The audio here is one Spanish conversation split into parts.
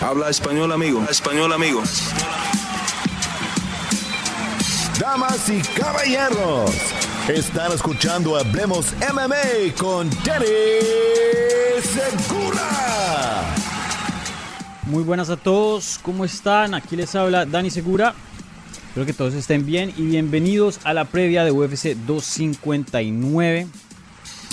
Habla español, amigo. Español, amigo. Damas y caballeros, están escuchando Hablemos MMA con Danny Segura. Muy buenas a todos, ¿cómo están? Aquí les habla Dani Segura. Espero que todos estén bien y bienvenidos a la previa de UFC 259.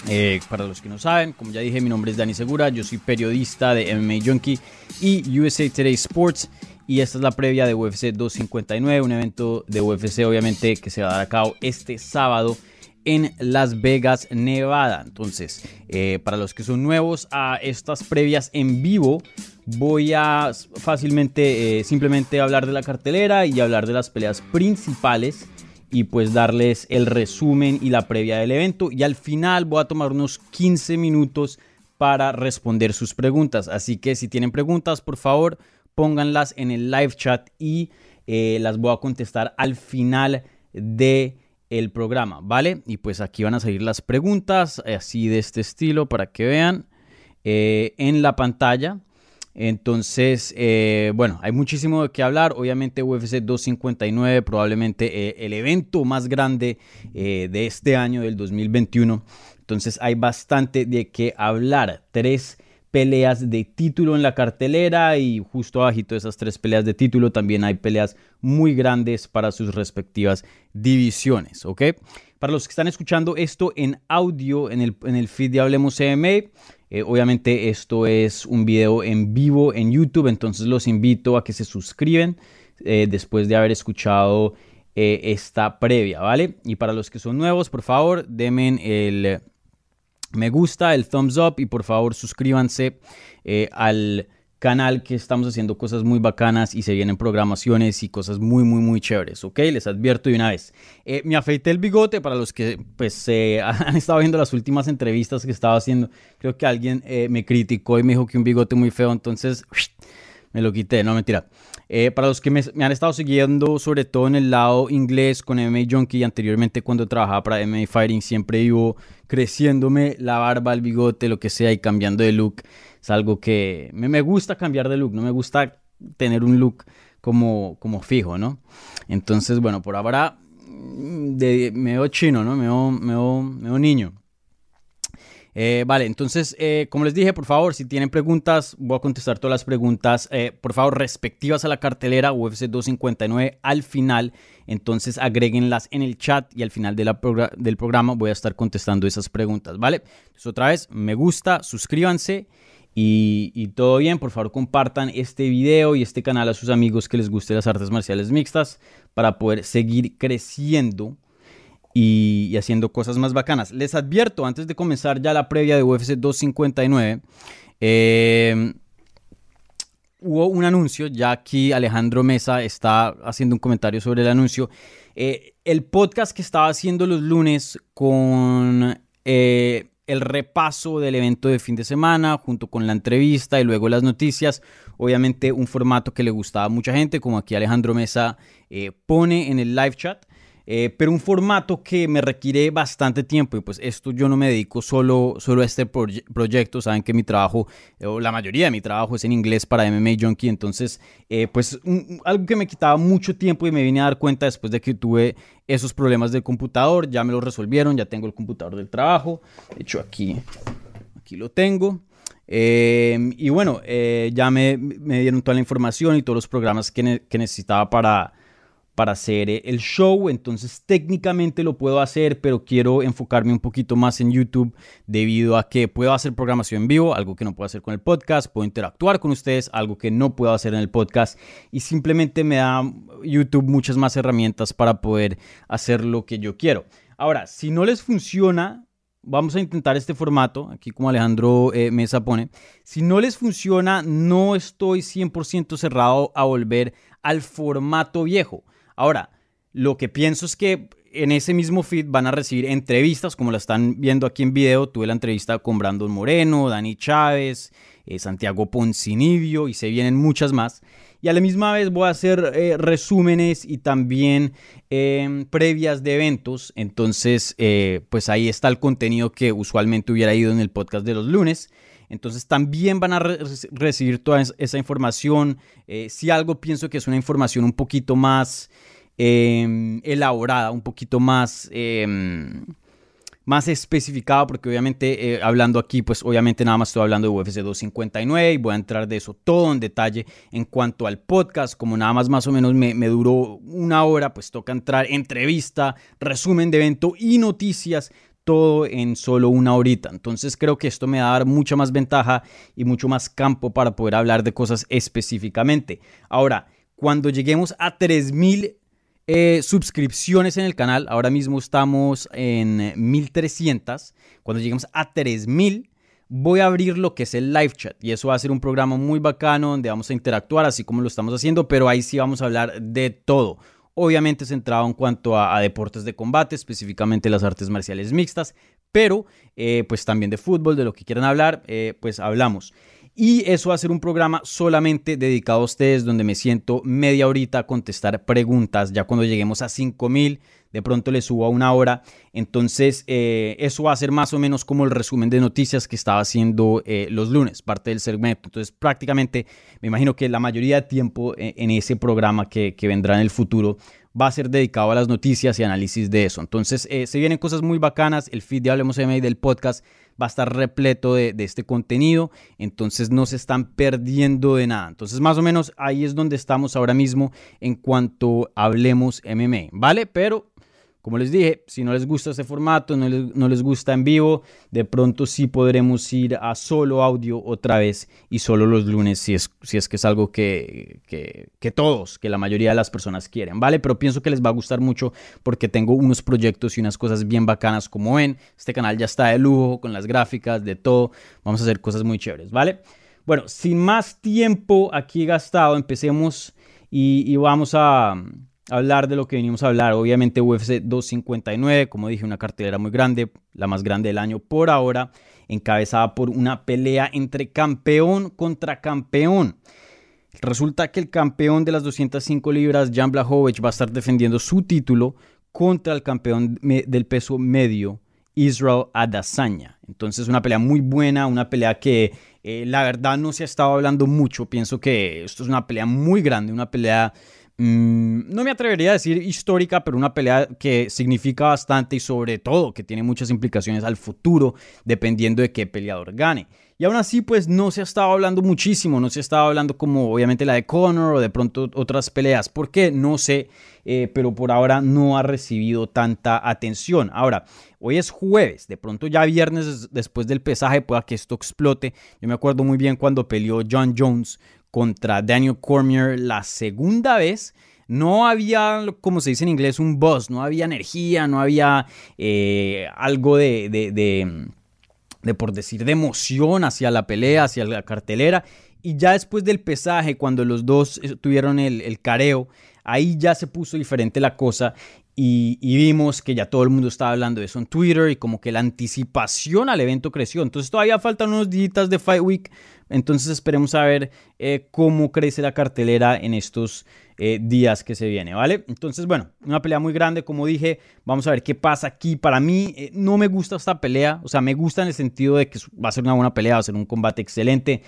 Eh, para los que no saben, como ya dije, mi nombre es Dani Segura, yo soy periodista de MMA Junkie y USA Today Sports. Y esta es la previa de UFC 259, un evento de UFC obviamente que se va a dar a cabo este sábado en Las Vegas, Nevada. Entonces, eh, para los que son nuevos a estas previas en vivo, voy a fácilmente, eh, simplemente hablar de la cartelera y hablar de las peleas principales y pues darles el resumen y la previa del evento. Y al final voy a tomar unos 15 minutos para responder sus preguntas. Así que si tienen preguntas, por favor, pónganlas en el live chat y eh, las voy a contestar al final de el programa, ¿vale? Y pues aquí van a salir las preguntas, así de este estilo, para que vean eh, en la pantalla. Entonces, eh, bueno, hay muchísimo de qué hablar. Obviamente UFC 259, probablemente eh, el evento más grande eh, de este año, del 2021. Entonces hay bastante de qué hablar. Tres peleas de título en la cartelera y justo abajito de esas tres peleas de título también hay peleas muy grandes para sus respectivas divisiones, ¿ok? Para los que están escuchando esto en audio en el, en el feed de Hablemos MMA, eh, obviamente esto es un video en vivo en YouTube, entonces los invito a que se suscriben eh, después de haber escuchado eh, esta previa, ¿vale? Y para los que son nuevos, por favor, denme el me gusta, el thumbs up y por favor suscríbanse al canal que estamos haciendo cosas muy bacanas y se vienen programaciones y cosas muy, muy, muy chéveres, ¿ok? Les advierto de una vez. Eh, me afeité el bigote para los que pues han estado viendo las últimas entrevistas que estaba haciendo. Creo que alguien eh, me criticó y me dijo que un bigote muy feo, entonces me lo quité, no mentira. Eh, para los que me, han estado siguiendo, sobre todo en el lado inglés con MMA Junkie y anteriormente cuando trabajaba para MMA Fighting, siempre iba creciéndome la barba, el bigote, lo que sea y cambiando de look es algo que me, gusta cambiar de look, no me gusta tener un look como, como fijo, ¿no? Entonces, bueno, por ahora mm, me veo chino, ¿no? Me veo, me veo, niño. Eh, vale, entonces, eh, como les dije, por favor, si tienen preguntas, voy a contestar todas las preguntas, eh, por favor, respectivas a la cartelera UFC 259 al final. Entonces, agréguenlas en el chat y al final de la del programa voy a estar contestando esas preguntas, ¿vale? Entonces, otra vez, me gusta, suscríbanse y, todo bien, por favor compartan este video y este canal a sus amigos que les guste las artes marciales mixtas para poder seguir creciendo y, haciendo cosas más bacanas. Les advierto, antes de comenzar ya la previa de UFC 259, eh, hubo un anuncio, ya aquí Alejandro Mesa está haciendo un comentario sobre el anuncio. Eh, el podcast que estaba haciendo los lunes con... Eh, el repaso del evento de fin de semana junto con la entrevista y luego las noticias. Obviamente un formato que le gustaba a mucha gente, como aquí Alejandro Mesa eh, pone en el live chat. Eh, pero un formato que me requiere bastante tiempo y pues esto yo no me dedico solo, solo a este proyecto, saben que mi trabajo, o la mayoría de mi trabajo es en inglés para MMA Junkie, entonces eh, pues algo que me quitaba mucho tiempo y me vine a dar cuenta después de que tuve esos problemas del computador, ya me lo resolvieron, ya tengo el computador del trabajo, de hecho aquí, aquí lo tengo. Eh, y bueno, ya me, me, dieron toda la información y todos los programas que, que necesitaba para, para hacer eh, el show, entonces técnicamente lo puedo hacer, pero quiero enfocarme un poquito más en YouTube debido a que puedo hacer programación en vivo, algo que no puedo hacer con el podcast, puedo interactuar con ustedes, algo que no puedo hacer en el podcast y simplemente me da YouTube muchas más herramientas para poder hacer lo que yo quiero. Ahora, si no les funciona vamos a intentar este formato, aquí como Alejandro eh, Mesa pone. Si no les funciona, no estoy 100% cerrado a volver al formato viejo. Ahora, lo que pienso es que en ese mismo feed van a recibir entrevistas, como la están viendo aquí en video. Tuve la entrevista con Brandon Moreno, Dani Chávez, eh, Santiago Poncinibio y se vienen muchas más. Y a la misma vez voy a hacer eh, resúmenes y también em, previas de eventos. Entonces, eh, pues ahí está el contenido que usualmente hubiera ido en el podcast de los lunes. Entonces también van a recibir toda esa información. si algo pienso que es una información un poquito más em, elaborada, un poquito más em, más especificado, porque obviamente eh, hablando aquí, pues obviamente nada más estoy hablando de UFC 259 y voy a entrar de eso todo en detalle en cuanto al podcast, como nada más más o menos me, me duró una hora, pues toca entrar entrevista, resumen de evento y noticias todo en solo una horita. Entonces creo que esto me va a dar mucha más ventaja y mucho más campo para poder hablar de cosas específicamente. Ahora, cuando lleguemos a 3000 eh, suscripciones en el canal. Ahora mismo estamos en 1300. Cuando lleguemos a 3000, voy a abrir lo que es el live chat. Y eso va a ser un programa muy bacano donde vamos a interactuar, así como lo estamos haciendo. Pero ahí sí vamos a hablar de todo. Obviamente centrado en cuanto a, deportes de combate, específicamente las artes marciales mixtas. Pero eh, pues también de fútbol, de lo que quieran hablar, eh, pues hablamos. Y eso va a ser un programa solamente dedicado a ustedes, donde me siento media horita a contestar preguntas. Ya cuando lleguemos a 5000, de pronto le subo a una hora. Entonces, eh, eso va a ser más o menos como el resumen de noticias que estaba haciendo eh, los lunes, parte del segmento. Entonces, prácticamente, me imagino que la mayoría de tiempo eh, en ese programa que, vendrá en el futuro va a ser dedicado a las noticias y análisis de eso. Entonces, se vienen cosas muy bacanas. El feed de Hablemos MMA del podcast va a estar repleto de, este contenido, entonces no se están perdiendo de nada. Entonces más o menos ahí es donde estamos ahora mismo en cuanto hablemos MMA, ¿vale? Pero como les dije, si no les gusta este formato, no les, no les, gusta en vivo, de pronto sí podremos ir a solo audio otra vez y solo los lunes si es, si es que es algo que, que, que, todos, que la mayoría de las personas quieren, ¿vale? Pero pienso que les va a gustar mucho porque tengo unos proyectos y unas cosas bien bacanas como ven. Este canal ya está de lujo con las gráficas, de todo. Vamos a hacer cosas muy chéveres, ¿vale? Bueno, sin más tiempo aquí gastado, empecemos y, y vamos a hablar de lo que venimos a hablar. Obviamente UFC 259, como dije, una cartelera muy grande, la más grande del año por ahora, encabezada por una pelea entre campeón contra campeón. Resulta que el campeón de las 205 libras, Jan Blachowicz, va a estar defendiendo su título contra el campeón del peso medio, Israel Adesanya. Entonces una pelea muy buena, una pelea que eh, la verdad no se ha estado hablando mucho. Pienso que esto es una pelea muy grande, una pelea Mm, no me atrevería a decir histórica, pero una pelea que significa bastante y sobre todo que tiene muchas implicaciones al futuro, dependiendo de qué peleador gane. Y aún así, pues no se ha estado hablando muchísimo, no se ha estado hablando como obviamente la de Conor o de pronto otras peleas. ¿Por qué? No sé, eh, pero por ahora no ha recibido tanta atención. Ahora, hoy es jueves, de pronto ya viernes después del pesaje pueda que esto explote. Yo me acuerdo muy bien cuando peleó John Jones contra Daniel Cormier la segunda vez, no había, como se dice en inglés, un buzz, no había energía, no había eh, algo de, de, por decir, de emoción hacia la pelea, hacia la cartelera. Y ya después del pesaje, cuando los dos eh, tuvieron el, el careo, ahí ya se puso diferente la cosa y, vimos que ya todo el mundo estaba hablando de eso en Twitter y como que la anticipación al evento creció. Entonces todavía faltan unos días de Fight Week. Entonces esperemos a ver eh, cómo crece la cartelera en estos eh, días que se viene, ¿vale? Entonces, bueno, una pelea muy grande, como dije, vamos a ver qué pasa aquí. Para mí eh, no me gusta esta pelea, o sea, me gusta en el sentido de que va a ser una buena pelea, va a ser un combate excelente.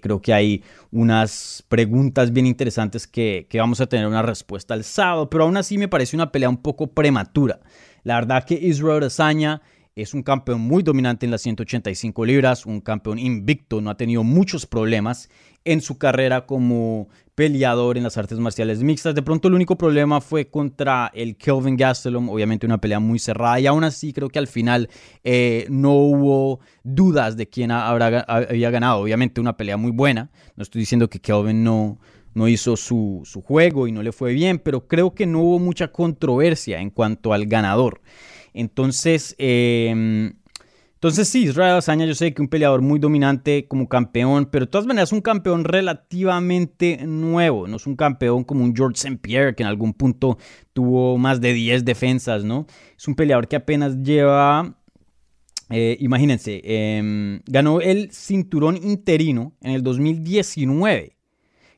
creo que hay unas preguntas bien interesantes que, vamos a tener una respuesta al sábado, pero aún así me parece una pelea un poco prematura. La verdad que Israel Azaña es un campeón muy dominante en las 185 libras, un campeón invicto, no ha tenido muchos problemas en su carrera como peleador en las artes marciales mixtas. De pronto el único problema fue contra el Kelvin Gastelum, obviamente una pelea muy cerrada y aún así creo que al final eh, no hubo dudas de quién habrá, había ganado. Obviamente una pelea muy buena, no estoy diciendo que Kelvin no, no hizo su, su juego y no le fue bien, pero creo que no hubo mucha controversia en cuanto al ganador. Entonces, em, Entonces sí, Israel Azaña yo sé que un peleador muy dominante como campeón, pero de todas maneras un campeón relativamente nuevo, no es un campeón como un George St. Pierre que en algún punto tuvo más de 10 defensas, ¿no? Es un peleador que apenas lleva, eh, imagínense, em, ganó el cinturón interino en el 2019,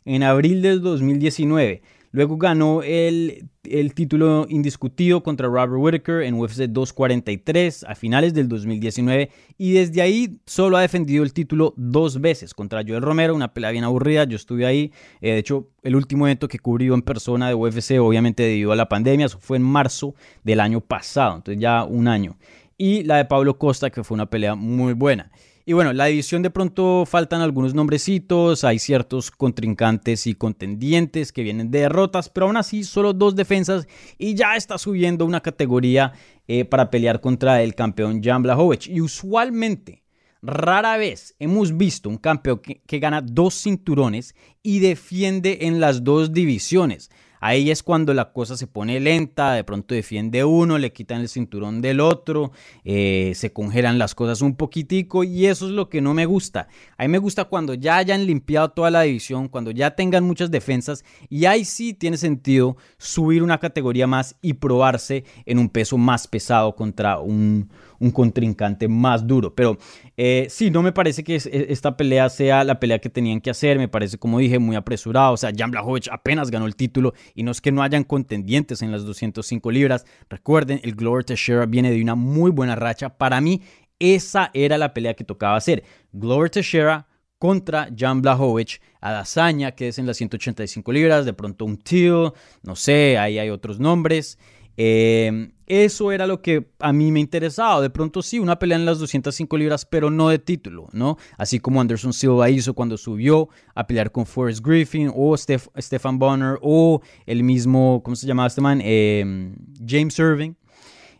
en abril del 2019. Luego ganó el, título indiscutido contra Robert Whittaker en UFC 243 a finales del 2019 y desde ahí solo ha defendido el título dos veces contra Joel Romero, una pelea bien aburrida, yo estuve ahí, eh, de hecho el último evento que cubrió en persona de UFC obviamente debido a la pandemia, fue en marzo del año pasado, entonces ya un año. Y la de Pablo Costa que fue una pelea muy buena. Y bueno, la división de pronto faltan algunos nombrecitos, hay ciertos contrincantes y contendientes que vienen de derrotas, pero aún así solo dos defensas y ya está subiendo una categoría eh, para pelear contra el campeón Jan Blachowicz. Y usualmente, rara vez hemos visto un campeón que gana dos cinturones y defiende en las dos divisiones. Ahí es cuando la cosa se pone lenta, de pronto defiende uno, le quitan el cinturón del otro, eh, se congelan las cosas un poquitico y eso es lo que no me gusta. A mí me gusta cuando ya hayan limpiado toda la división, cuando ya tengan muchas defensas y ahí sí tiene sentido subir una categoría más y probarse en un peso más pesado contra un, un contrincante más duro. Pero eh, sí, no me parece que e, esta pelea sea la pelea que tenían que hacer. Me parece, como dije, muy apresurado. O sea, Jan Blachowicz apenas ganó el título y no es que no hayan contendientes en las 205 libras. Recuerden, el Glover Teixeira viene de una muy buena racha. Para mí, esa era la pelea que tocaba hacer. Glover Teixeira contra Jan Blachowicz, Adazaña, que es en las 185 libras, de pronto un tío, no sé, ahí hay otros nombres. Eh, eso era lo que a mí me interesaba. De pronto sí, una pelea en las 205 libras, pero no de título, ¿no? Así como Anderson Silva hizo cuando subió a pelear con Forrest Griffin o Stefan Bonner o el mismo, ¿cómo se llamaba este man? Em, James Irving.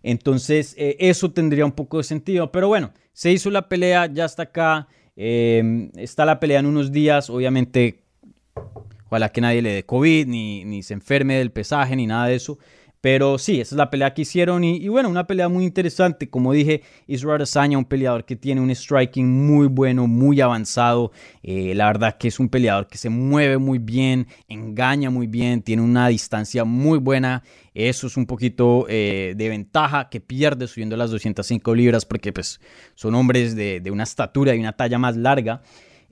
Entonces, eh, eso tendría un poco de sentido. Pero bueno, se hizo la pelea, ya está acá. Em, está la pelea en unos días. Obviamente, ojalá que nadie le dé COVID, ni, ni se enferme del pesaje, ni nada de eso. Pero sí, esa es la pelea que hicieron y, bueno, una pelea muy interesante. Como dije, Israel Azaña, un peleador que tiene un striking muy bueno, muy avanzado. Eh, la verdad que es un peleador que se mueve muy bien, engaña muy bien, tiene una distancia muy buena. Eso es un poquito eh, de ventaja que pierde subiendo las 205 libras porque pues, son hombres de, de una estatura y una talla más larga.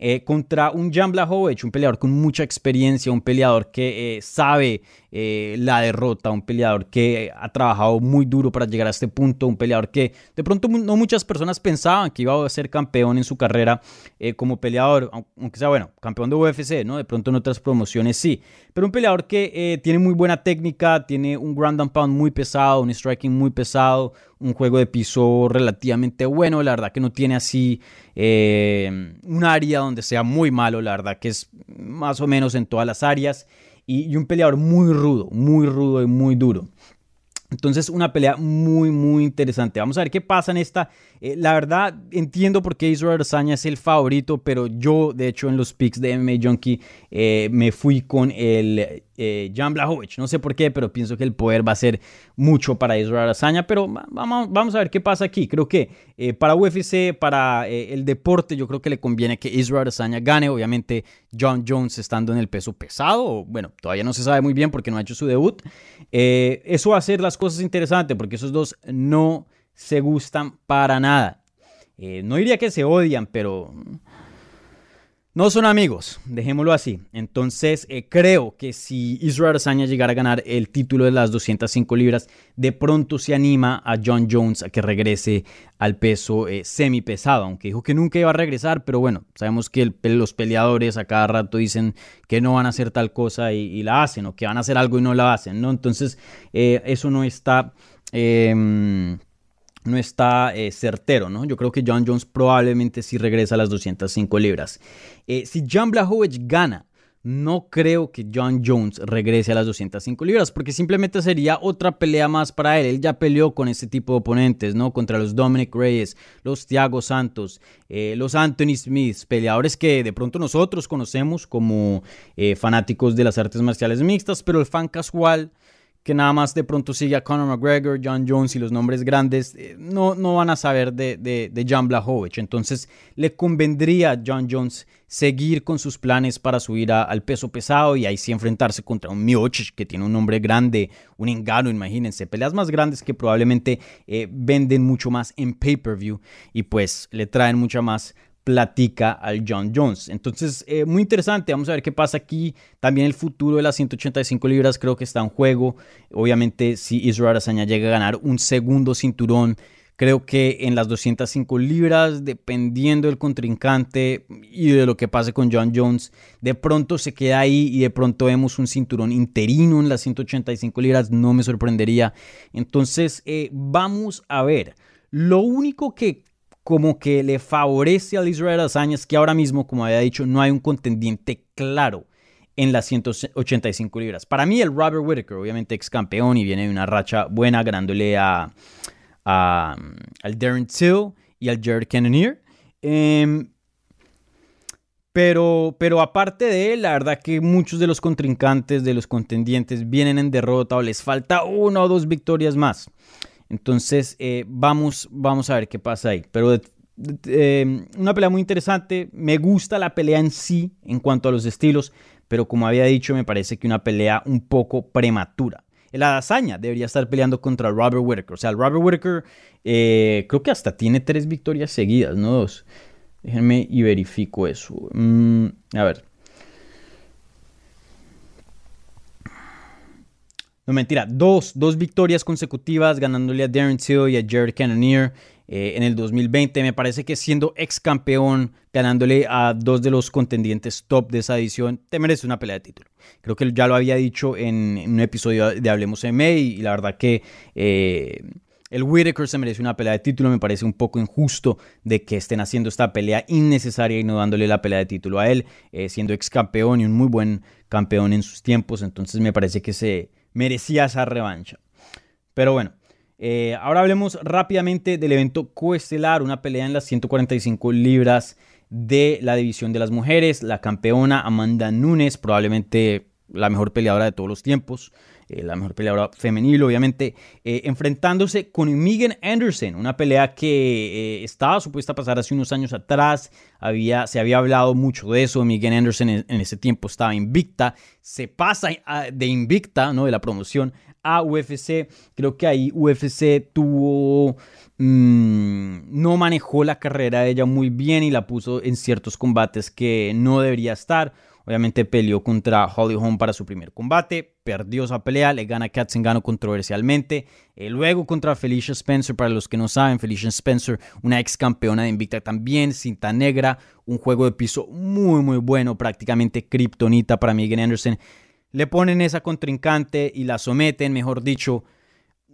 Eh, contra un Jan Blachowicz, un peleador con mucha experiencia, un peleador que eh, sabe eh, la derrota, un peleador que ha trabajado muy duro para llegar a este punto, un peleador que de pronto no muchas personas pensaban que iba a ser campeón en su carrera como peleador, aunque sea bueno, campeón de UFC, ¿no? De pronto en otras promociones sí, pero un peleador que tiene muy buena técnica, tiene un ground and pound muy pesado, un striking muy pesado, un juego de piso relativamente bueno, la verdad que no tiene así eh, un área donde sea muy malo, la verdad que es más o menos en todas las áreas, y, un peleador muy rudo, muy rudo y muy duro. Entonces, una pelea muy, muy interesante. Vamos a ver qué pasa en esta. Eh, la verdad, entiendo por qué Israel Azaña es el favorito, pero yo, de hecho, en los picks de MMA Junkie eh, me fui con el eh, Jan Blachowicz. No sé por qué, pero pienso que el poder va a ser mucho para Israel Azaña. Pero vamos, a ver qué pasa aquí. Creo que para UFC, para el deporte, yo creo que le conviene que Israel Azaña gane. Obviamente, John Jones estando en el peso pesado. Bueno, todavía no se sabe muy bien porque no ha hecho su debut. eso va a ser las cosas interesantes porque esos dos no se gustan para nada. Eh, no diría que se odian, pero no son amigos, dejémoslo así. Entonces eh, creo que si Israel Azaña llegara a ganar el título de las 205 libras, de pronto se anima a John Jones a que regrese al peso eh, semi pesado, aunque dijo que nunca iba a regresar, pero bueno, sabemos que los peleadores a cada rato dicen que no van a hacer tal cosa y, la hacen, o que van a hacer algo y no la hacen, ¿no? Entonces eso no está... No está eh, certero, ¿no? Yo creo que John Jones probablemente sí regresa a las 205 libras. Eh, si Jan Blachowicz gana, no creo que John Jones regrese a las 205 libras, porque simplemente sería otra pelea más para él. Él ya peleó con ese tipo de oponentes, ¿no? Contra los Dominic Reyes, los Thiago Santos, eh, los Anthony Smith, peleadores que de pronto nosotros conocemos como fanáticos de las artes marciales mixtas, pero el fan casual que nada más de pronto sigue a Conor McGregor, John Jones y los nombres grandes, eh, no, no van a saber de, de, de Jan. Entonces le convendría a John Jones seguir con sus planes para subir al peso pesado y ahí sí enfrentarse contra un Miocic que tiene un nombre grande, un engano, imagínense, peleas más grandes que probablemente eh, venden mucho más en pay-per-view y pues le traen mucha más platica al John Jones. Entonces, eh, muy interesante, vamos a ver qué pasa aquí. También el futuro de las 185 libras creo que está en juego. Obviamente, si Israel Azaña llega a ganar un segundo cinturón, creo que en las 205 libras, dependiendo del contrincante y de lo que pase con John Jones, de pronto se queda ahí y de pronto vemos un cinturón interino en las 185 libras, no me sorprendería. Entonces, eh, vamos a ver. Lo único que como que le favorece al Israel Azañas que ahora mismo, como había dicho, no hay un contendiente claro en las 185 libras. Para mí el Robert Whittaker, obviamente ex campeón y viene de una racha buena ganándole a, al Darren Till y al Jared Cannonier. Em, pero, pero aparte de él, la verdad que muchos de los contrincantes, de los contendientes, vienen en derrota o les falta una o dos victorias más. Entonces, eh, vamos, vamos a ver qué pasa ahí. Pero eh, una pelea muy interesante. Me gusta la pelea en sí en cuanto a los estilos, pero como había dicho, me parece que una pelea un poco prematura. El Adazaña debería estar peleando contra Robert Whittaker. O sea, el Robert Whittaker eh, creo que hasta tiene tres victorias seguidas, no dos. Déjenme y verifico eso. Mm, a ver. No mentira, dos, dos victorias consecutivas ganándole a Darren Till y a Jared Cannonier eh, en el 2020. Me parece que siendo ex campeón, ganándole a dos de los contendientes top de esa edición, te merece una pelea de título. Creo que ya lo había dicho en, un episodio de Hablemos MMA y, la verdad que eh, el Whitaker se merece una pelea de título. Me parece un poco injusto de que estén haciendo esta pelea innecesaria y no dándole la pelea de título a él, eh, siendo ex campeón y un muy buen campeón en sus tiempos. Entonces me parece que se merecía esa revancha. Pero bueno, eh, ahora hablemos rápidamente del evento coestelar, una pelea en las 145 libras de la división de las mujeres. La campeona Amanda Nunes, probablemente la mejor peleadora de todos los tiempos. Eh, la mejor peleadora femenil, obviamente, eh, enfrentándose con Megan Anderson, una pelea que eh, estaba supuesta a pasar hace unos años atrás, había, se había hablado mucho de eso, Megan Anderson en, ese tiempo estaba invicta, se pasa de invicta, ¿no? De la promoción a UFC, creo que ahí UFC tuvo... Mm, no manejó la carrera de ella muy bien y la puso en ciertos combates que no debería estar. Obviamente peleó contra Holly Holm para su primer combate, perdió esa pelea, le gana Katzengano controversialmente. Eh, luego contra Felicia Spencer, para los que no saben, Felicia Spencer, una ex campeona de Invicta también, cinta negra, un juego de piso muy muy bueno, prácticamente kriptonita para Megan Anderson. Le ponen esa contrincante y la someten, mejor dicho,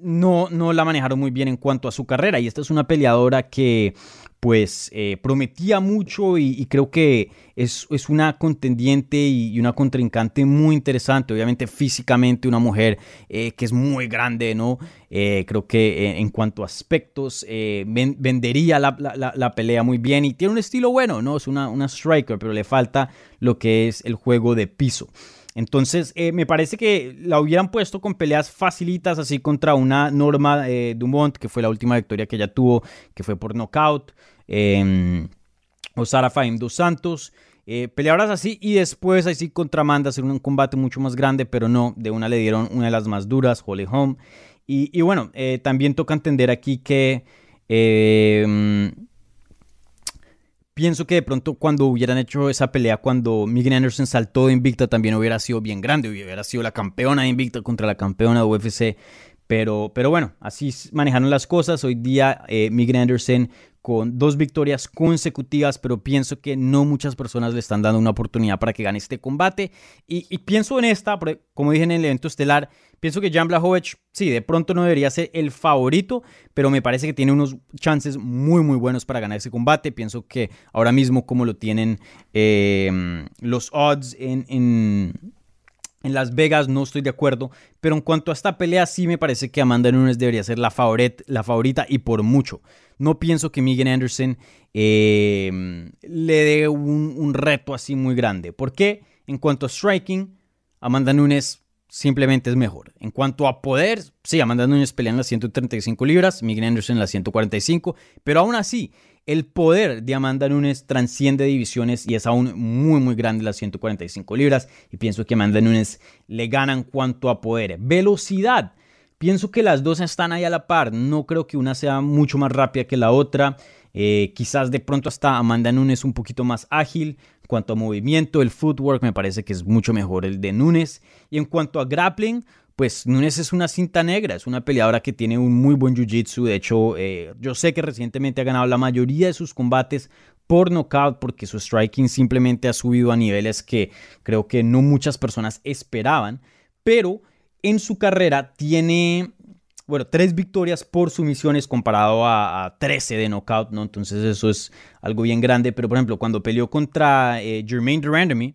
no, no la manejaron muy bien en cuanto a su carrera. Y esta es una peleadora que pues eh, prometía mucho y, creo que es, es una contendiente y, una contrincante muy interesante. Obviamente físicamente una mujer eh, que es muy grande, ¿no? Eh, creo que en cuanto a aspectos vendería la, la, pelea muy bien y tiene un estilo bueno, ¿no? Es una, una striker, pero le falta lo que es el juego de piso. Entonces, eh, me parece que la hubieran puesto con peleas facilitas, así contra una Norma eh, Dumont, que fue la última victoria que ella tuvo, que fue por knockout, em, o Sara dos Santos. Eh, peleadoras así y después así contra Amanda hacer un combate mucho más grande, pero no, de una le dieron una de las más duras, Holly Home. Y, y bueno, también toca entender aquí que em, Pienso que de pronto cuando hubieran hecho esa pelea, cuando Megan Anderson saltó de Invicta, también hubiera sido bien grande, hubiera sido la campeona de Invicta contra la campeona de UFC. Pero, pero bueno, así manejaron las cosas. Hoy día eh, Megan Anderson con dos victorias consecutivas, pero pienso que no muchas personas le están dando una oportunidad para que gane este combate. Y, pienso en esta, como dije en el evento estelar, pienso que Jan Blachowicz, sí, de pronto no debería ser el favorito, pero me parece que tiene unos chances muy, muy buenos para ganar ese combate. Pienso que ahora mismo, como lo tienen eh, los odds en Las Vegas no estoy de acuerdo, pero en cuanto a esta pelea sí me parece que Amanda Nunes debería ser la, la favorita y por mucho. No pienso que Megan Anderson eh, le dé un, reto así muy grande. ¿Por qué? En cuanto a striking, Amanda Nunes simplemente es mejor. En cuanto a poder, sí, Amanda Nunes pelea en las 135 libras, Miguel Anderson en las 145, pero aún así, el poder de Amanda Nunes transciende divisiones y es aún muy, muy grande las 145 libras. Y pienso que Amanda Nunes le gana en cuanto a poder. Velocidad. Pienso que las dos están ahí a la par. No creo que una sea mucho más rápida que la otra. Eh, quizás de pronto hasta Amanda Nunes un poquito más ágil. En cuanto a movimiento, el footwork me parece que es mucho mejor el de Nunes. Y en cuanto a grappling, pues Nunes es una cinta negra, es una peleadora que tiene un muy buen jiu-jitsu. De hecho, eh, yo sé que recientemente ha ganado la mayoría de sus combates por knockout porque su striking simplemente ha subido a niveles que creo que no muchas personas esperaban. Pero en su carrera tiene, bueno, tres victorias por sumisiones comparado a, 13 de knockout, ¿no? Entonces eso es algo bien grande. Pero por ejemplo, cuando peleó contra eh, Jermaine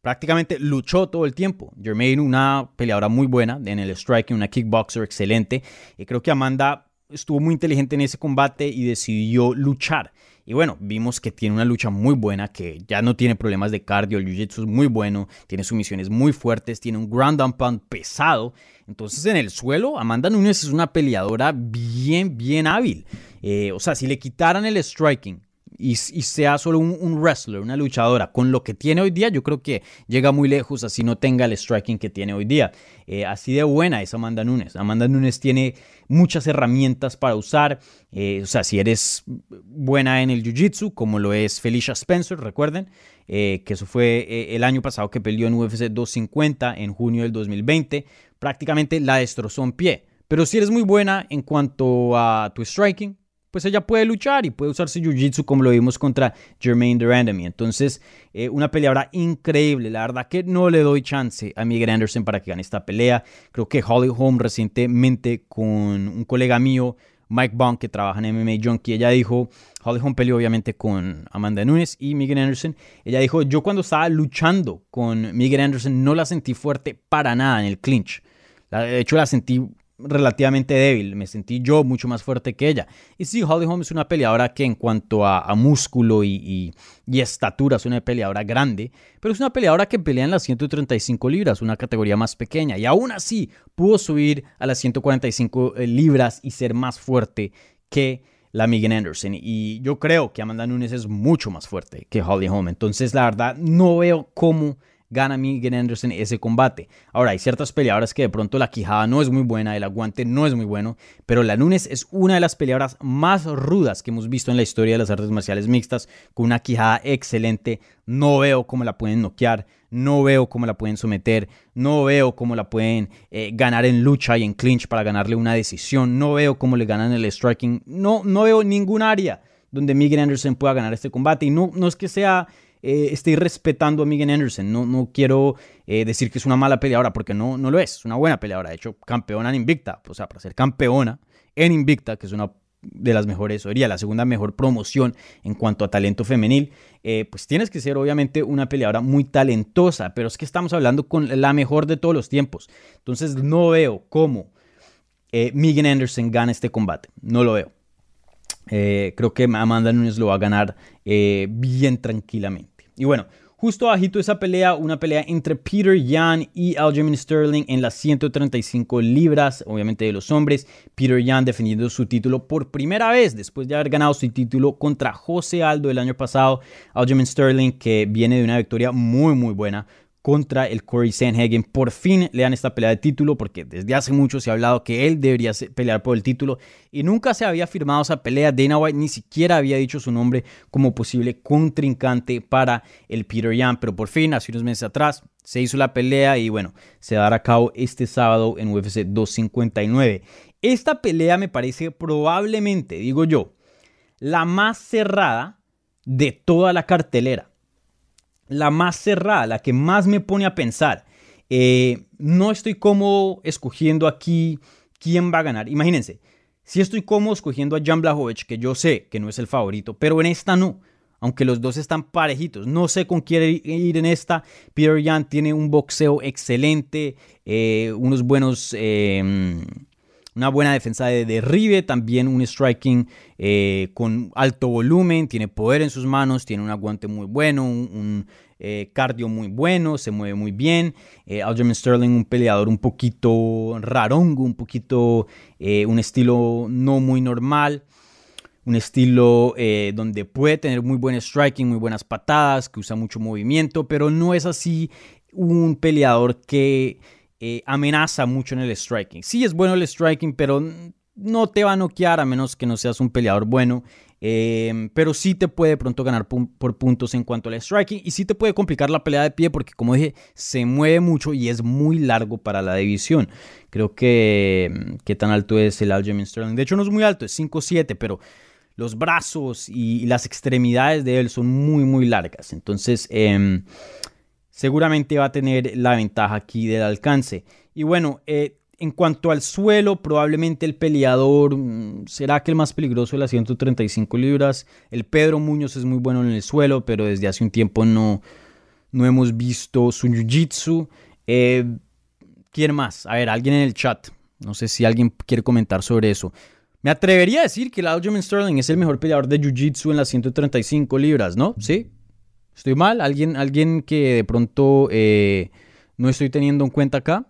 prácticamente luchó todo el tiempo. Jermaine, una peleadora muy buena en el striking, una kickboxer excelente. Y creo que Amanda estuvo muy inteligente en ese combate y decidió luchar. Y bueno, vimos que tiene una lucha muy buena, que ya no tiene problemas de cardio, el jiu-jitsu es muy bueno, tiene sumisiones muy fuertes, tiene un ground and pound pesado. Entonces en el suelo, Amanda Nunes es una peleadora bien, bien hábil. Eh, o sea, si le quitaran el striking, y, sea solo un, wrestler, una luchadora, con lo que tiene hoy día, yo creo que llega muy lejos así no tenga el striking que tiene hoy día. Eh, así de buena es Amanda Nunes. Amanda Nunes tiene muchas herramientas para usar. Eh, o sea, si eres buena en el jiu-jitsu, como lo es Felicia Spencer, recuerden, eh, que eso fue el año pasado que peleó en UFC 250 en junio del 2020, prácticamente la destrozó en pie. Pero si eres muy buena en cuanto a tu striking, pues ella puede luchar y puede usar su jiu-jitsu como lo vimos contra Jermaine Durandamy. Entonces, eh, una peleadora increíble. La verdad que no le doy chance a Miguel Anderson para que gane esta pelea. Creo que Holly Holm recientemente con un colega mío, Mike Bond, que trabaja en MMA Junkie, ella dijo, Holly Holm peleó obviamente con Amanda Nunes y Miguel Anderson. Ella dijo, yo cuando estaba luchando con Miguel Anderson no la sentí fuerte para nada en el clinch. De hecho, la sentí relativamente débil. Me sentí yo mucho más fuerte que ella. Y sí, Holly Holm es una peleadora que en cuanto a, músculo y, estatura es una peleadora grande, pero es una peleadora que pelea en las 135 libras, una categoría más pequeña. Y aún así pudo subir a las 145 eh, libras y ser más fuerte que la Megan Anderson. Y yo creo que Amanda Nunes es mucho más fuerte que Holly Holm. Entonces, la verdad, no veo cómo gana Miguel Anderson ese combate. Ahora, hay ciertas peleadoras que de pronto la quijada no es muy buena, el aguante no es muy bueno, pero la Nunes es una de las peleadoras más rudas que hemos visto en la historia de las artes marciales mixtas, con una quijada excelente. No veo cómo la pueden noquear, no veo cómo la pueden someter, no veo cómo la pueden eh, ganar en lucha y en clinch para ganarle una decisión, no veo cómo le ganan el striking, no, no veo ningún área donde Miguel Anderson pueda ganar este combate y no, no es que sea eh, estoy respetando a Megan Anderson. No, no quiero eh, decir que es una mala peleadora porque no, no lo es. Es una buena peleadora. De hecho, campeona en Invicta. O sea, para ser campeona en Invicta, que es una de las mejores, sería la segunda mejor promoción en cuanto a talento femenil, eh, pues tienes que ser obviamente una peleadora muy talentosa, pero es que estamos hablando con la mejor de todos los tiempos. Entonces no veo cómo Megan Anderson gana este combate, no lo veo. Creo que Amanda Nunes lo va a ganar bien tranquilamente. Y bueno, justo abajito de esa pelea, una pelea entre Peter Yan y Aljamain Sterling en las 135 libras, obviamente de los hombres. Peter Yan defendiendo su título por primera vez después de haber ganado su título contra José Aldo el año pasado. Aljamain Sterling que viene de una victoria muy muy buena contra el Corey Sanhagen. Por fin le dan esta pelea de título porque desde hace mucho se ha hablado que él debería pelear por el título y nunca se había firmado esa pelea. Dana White ni siquiera había dicho su nombre como posible contrincante para el Peter Yan, pero por fin, hace unos meses atrás, se hizo la pelea y bueno, se dará a cabo este sábado en UFC 259. Esta pelea me parece probablemente, digo yo, la más cerrada de toda la cartelera la más cerrada, la que más me pone a pensar. Eh, no estoy cómodo escogiendo aquí quién va a ganar. Imagínense, si estoy cómodo escogiendo a Jan Blachowicz, que yo sé que no es el favorito, pero en esta no. Aunque los dos están parejitos. No sé con quién ir en esta. Peter Jan tiene un boxeo excelente, eh, unos buenos... Eh, una buena defensa de derribe, también un striking eh, con alto volumen, tiene poder en sus manos, tiene un aguante muy bueno, un, eh, cardio muy bueno, se mueve muy bien. Eh, Sterling, un peleador un poquito rarongo, un poquito, eh, un estilo no muy normal. Un estilo donde puede tener muy buen striking, muy buenas patadas, que usa mucho movimiento, pero no es así un peleador que amenaza mucho en el striking. Sí es bueno el striking, pero no te va a noquear a menos que no seas un peleador bueno. Em, pero sí te puede pronto ganar por puntos en cuanto al striking y sí te puede complicar la pelea de pie porque como dije, se mueve mucho y es muy largo para la división. Creo que em, qué tan alto es el Aljamain Sterling. De hecho no es muy alto, es 5'7", pero los brazos y, las extremidades de él son muy muy largas. Entonces em, seguramente va a tener la ventaja aquí del alcance. Y bueno, eh, en cuanto al suelo, probablemente el peleador mm, será que el más peligroso de las 135 libras. El Pedro Muñoz es muy bueno en el suelo, pero desde hace un tiempo no, no hemos visto su jiu-jitsu. Eh, ¿Quién más? A ver, alguien en el chat. No sé si alguien quiere comentar sobre eso. Me atrevería a decir que el Aljamain Sterling es el mejor peleador de jiu-jitsu en las 135 libras, ¿no? ¿Sí? ¿Estoy mal? ¿Alguien, alguien que de pronto eh, no estoy teniendo en cuenta acá?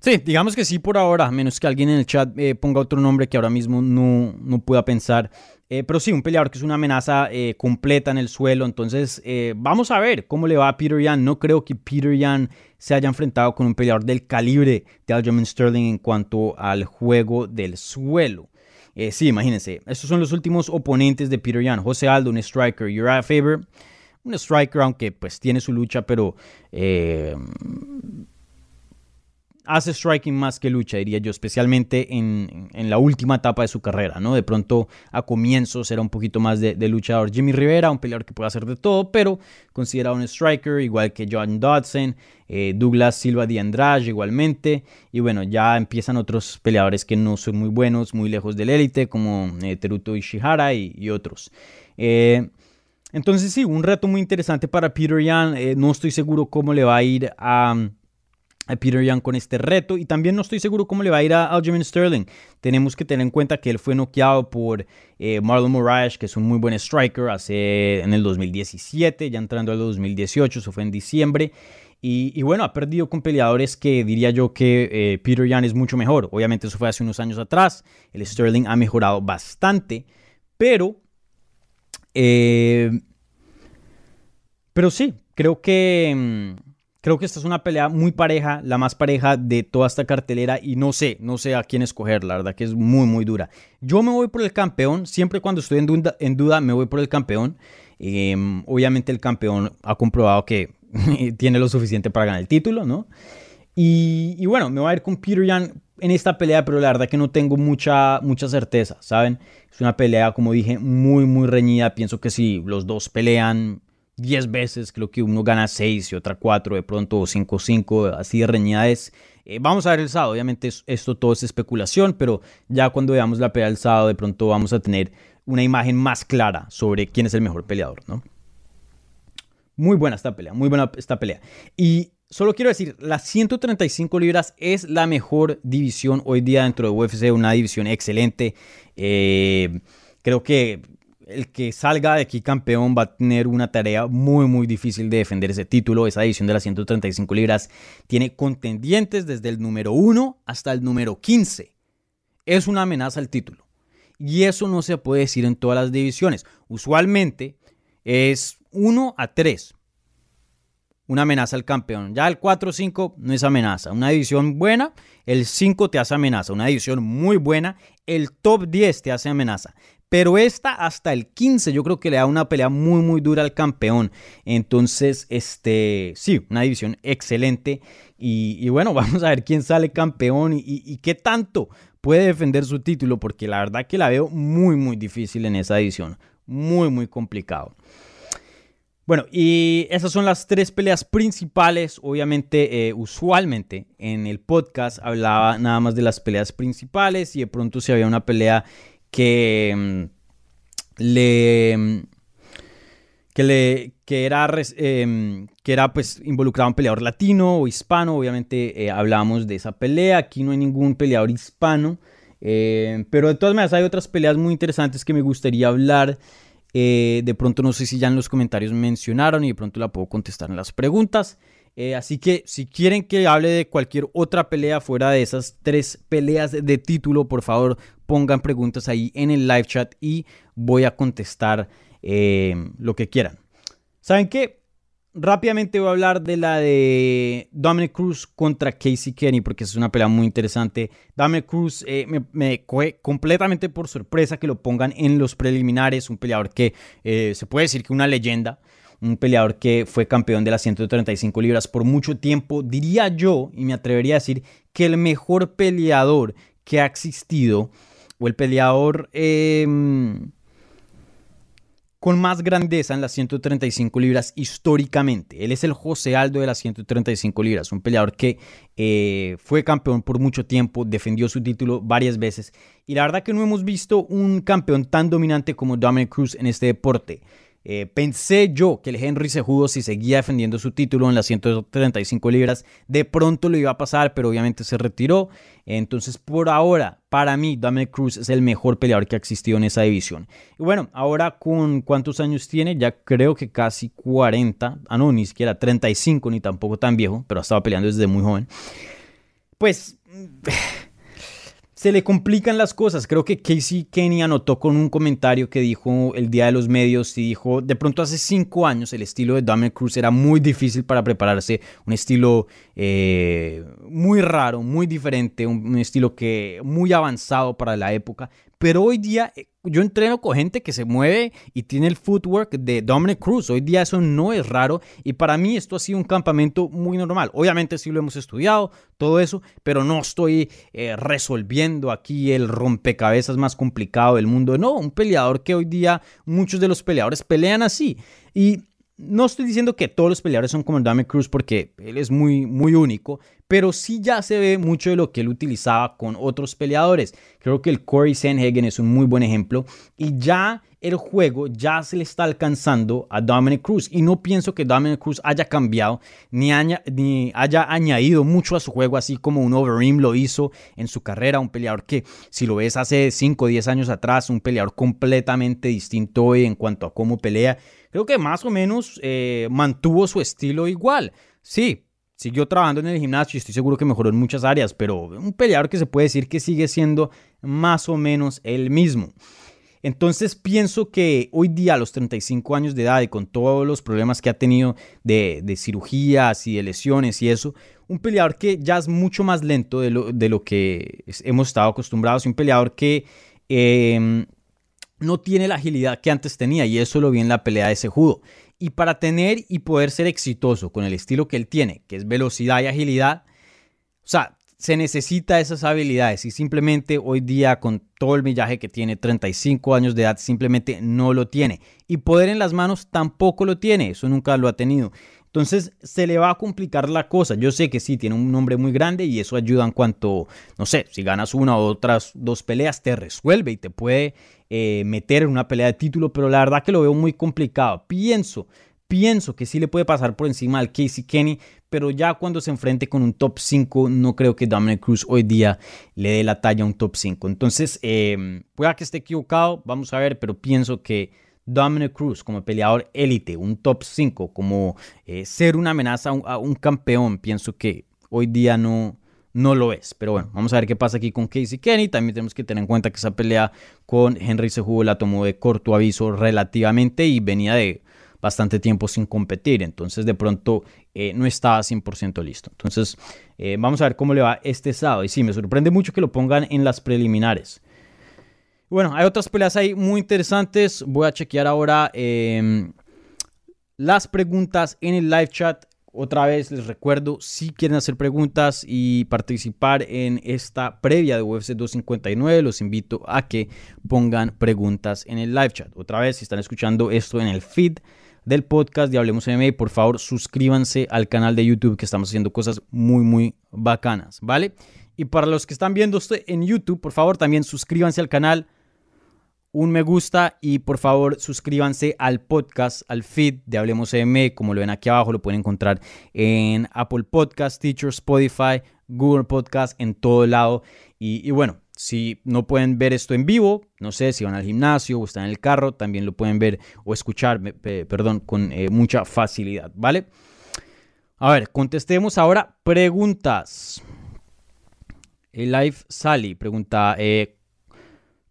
Sí, digamos que sí por ahora, menos que alguien en el chat eh, ponga otro nombre que ahora mismo no, no pueda pensar. Eh, pero sí, un peleador que es una amenaza completa en el suelo. Entonces, vamos a ver cómo le va a Peter Yan. No creo que Peter Yan se haya enfrentado con un peleador del calibre de Aljamain Sterling en cuanto al juego del suelo. Sí, imagínense, estos son los últimos oponentes de Peter Yan. José Aldo, un striker. Uriah Faber, un striker, aunque pues tiene su lucha, pero hace striking más que lucha, diría yo, especialmente en, la última etapa de su carrera, ¿no? De pronto a comienzos era un poquito más de, luchador. Jimmy Rivera, un peleador que puede hacer de todo, pero considerado un striker, igual que John Dodson, eh, Douglas Silva de Andrade igualmente, y bueno, ya empiezan otros peleadores que no son muy buenos, muy lejos del élite, como eh, Teruto Ishihara y, otros. Eh, entonces sí, un reto muy interesante para Peter Yan, no estoy seguro cómo le va a ir a a Peter Young con este reto y también no estoy seguro cómo le va a ir a Aljamain Sterling. Tenemos que tener en cuenta que él fue noqueado por eh, Marlon Moraes, que es un muy buen striker, hace en el 2017, ya entrando al 2018, eso fue en diciembre. Y, bueno, ha perdido con peleadores que diría yo que eh, Peter Young es mucho mejor. Obviamente eso fue hace unos años atrás. El Sterling ha mejorado bastante, pero... Eh, pero sí, creo que... Creo que esta es una pelea muy pareja, la más pareja de toda esta cartelera y no sé, no sé a quién escoger, la verdad que es muy, muy dura. Yo me voy por el campeón, siempre cuando estoy en duda, en duda me voy por el campeón. Em, obviamente el campeón ha comprobado que tiene lo suficiente para ganar el título, ¿no? Y, bueno, me voy a ir con Peter Yan en esta pelea, pero la verdad que no tengo mucha, mucha certeza, ¿saben? Es una pelea, como dije, muy, muy reñida. Pienso que si los dos pelean 10 veces, creo que uno gana 6 y otra 4, de pronto 5-5, así de reñidades. Eh, vamos a ver el sábado, obviamente esto todo es especulación, pero ya cuando veamos la pelea del sábado, de pronto vamos a tener una imagen más clara sobre quién es el mejor peleador, ¿no? Muy buena esta pelea, muy buena esta pelea. Y solo quiero decir, las 135 libras es la mejor división hoy día dentro de UFC, una división excelente. Eh, creo que el que salga de aquí campeón va a tener una tarea muy muy difícil de defender ese título. Esa edición de las 135 libras tiene contendientes desde el número 1 hasta el número 15. Es una amenaza al título. Y eso no se puede decir en todas las divisiones. Usualmente es 1 a 3. Una amenaza al campeón. Ya el 4-5 no es amenaza. Una división buena, el 5 te hace amenaza. Una división muy buena, el top 10 te hace amenaza. Pero esta hasta el 15 yo creo que le da una pelea muy muy dura al campeón. Entonces, este, sí, una división excelente. Y, bueno, vamos a ver quién sale campeón y, qué tanto puede defender su título. Porque la verdad que la veo muy muy difícil en esa división. Muy muy complicado. Bueno, y esas son las tres peleas principales. Obviamente, eh, usualmente en el podcast hablaba nada más de las peleas principales y de pronto si había una pelea que mm, le mm, que le que era em, que era pues involucrado un peleador latino o hispano obviamente eh, hablábamos de esa pelea aquí no hay ningún peleador hispano eh, pero de todas maneras hay otras peleas muy interesantes que me gustaría hablar Eh, de pronto no sé si ya en los comentarios mencionaron y de pronto la puedo contestar en las preguntas. Eh, así que si quieren que hable de cualquier otra pelea fuera de esas tres peleas de título, por favor pongan preguntas ahí en el live chat y voy a contestar eh, lo que quieran. ¿Saben qué? Rápidamente voy a hablar de la de Dominic Cruz contra Casey Kenny porque es una pelea muy interesante. Dominic Cruz eh, me, coge completamente por sorpresa que lo pongan en los preliminares. Un peleador que se puede decir que una leyenda. Un peleador que fue campeón de las 135 libras por mucho tiempo. Diría yo, y me atrevería a decir, que el mejor peleador que ha existido. O el peleador... Em, con más grandeza en las 135 libras históricamente. Él es el José Aldo de las 135 libras, un peleador que eh, fue campeón por mucho tiempo, defendió su título varias veces y la verdad que no hemos visto un campeón tan dominante como Dominic Cruz en este deporte. Eh, pensé yo que el Henry Sejudo, si seguía defendiendo su título en las 135 libras, de pronto lo iba a pasar, pero obviamente se retiró. Entonces, por ahora, para mí, Dominic Cruz es el mejor peleador que ha existido en esa división. Y bueno, ahora con cuántos años tiene, ya creo que casi 40, ah, no, ni siquiera 35, ni tampoco tan viejo, pero ha estado peleando desde muy joven. Pues se le complican las cosas. Creo que Casey Kenny anotó con un comentario que dijo el día de los medios y dijo, de pronto hace cinco años el estilo de Dominic Cruz era muy difícil para prepararse, un estilo eh, muy raro, muy diferente, un, estilo que muy avanzado para la época, pero hoy día eh, yo entreno con gente que se mueve y tiene el footwork de Dominic Cruz. Hoy día eso no es raro y para mí esto ha sido un campamento muy normal. Obviamente sí lo hemos estudiado, todo eso, pero no estoy eh, resolviendo aquí el rompecabezas más complicado del mundo. No, un peleador que hoy día muchos de los peleadores pelean así. Y no estoy diciendo que todos los peleadores son como Dame Cruz porque él es muy, muy único, pero sí ya se ve mucho de lo que él utilizaba con otros peleadores. Creo que el Corey Sanhagen es un muy buen ejemplo y ya el juego ya se le está alcanzando a Dominic Cruz y no pienso que Dominic Cruz haya cambiado ni, ni haya añadido mucho a su juego así como un Overeem lo hizo en su carrera, un peleador que si lo ves hace 5 o 10 años atrás, un peleador completamente distinto hoy en cuanto a cómo pelea creo que más o menos eh, mantuvo su estilo igual. Sí, siguió trabajando en el gimnasio y estoy seguro que mejoró en muchas áreas, pero un peleador que se puede decir que sigue siendo más o menos el mismo. Entonces pienso que hoy día a los 35 años de edad y con todos los problemas que ha tenido de, cirugías y de lesiones y eso, un peleador que ya es mucho más lento de lo, que hemos estado acostumbrados, un peleador que em, no tiene la agilidad que antes tenía y eso lo vi en la pelea de judo. Y para tener y poder ser exitoso con el estilo que él tiene, que es velocidad y agilidad, o sea, se necesita esas habilidades y simplemente hoy día con todo el millaje que tiene, 35 años de edad, simplemente no lo tiene. Y poder en las manos tampoco lo tiene, eso nunca lo ha tenido. Entonces se le va a complicar la cosa. Yo sé que sí, tiene un nombre muy grande y eso ayuda en cuanto, no sé, si ganas una o otras dos peleas, te resuelve y te puede eh, meter en una pelea de título, pero la verdad que lo veo muy complicado. Pienso, pienso que sí le puede pasar por encima al Casey Kenny, pero ya cuando se enfrente con un top 5, no creo que Dominic Cruz hoy día le dé la talla a un top 5. Entonces, eh, pueda que esté equivocado, vamos a ver, pero pienso que Dominic Cruz como peleador élite, un top 5, como eh, ser una amenaza a un, campeón, pienso que hoy día no, no lo es. Pero bueno, vamos a ver qué pasa aquí con Casey Kenny. También tenemos que tener en cuenta que esa pelea con Henry Sejudo la tomó de corto aviso relativamente y venía de bastante tiempo sin competir. Entonces de pronto eh, no estaba 100% listo. Entonces eh, vamos a ver cómo le va este sábado. Y sí, me sorprende mucho que lo pongan en las preliminares. Bueno, hay otras peleas ahí muy interesantes. Voy a chequear ahora em, las preguntas en el live chat. Otra vez les recuerdo, si quieren hacer preguntas y participar en esta previa de UFC 259, los invito a que pongan preguntas en el live chat. Otra vez, si están escuchando esto en el feed del podcast de Hablemos MMA, por favor suscríbanse al canal de YouTube que estamos haciendo cosas muy, muy bacanas, ¿vale? Y para los que están viendo esto en YouTube, por favor también suscríbanse al canal un me gusta y por favor suscríbanse al podcast, al feed de Hablemos M, como lo ven aquí abajo, lo pueden encontrar en Apple Podcast, Teacher, Spotify, Google Podcast, en todo lado. Y, bueno, si no pueden ver esto en vivo, no sé si van al gimnasio o están en el carro, también lo pueden ver o escuchar, perdón, con eh, mucha facilidad, ¿vale? A ver, contestemos ahora preguntas. El live Sally pregunta, eh,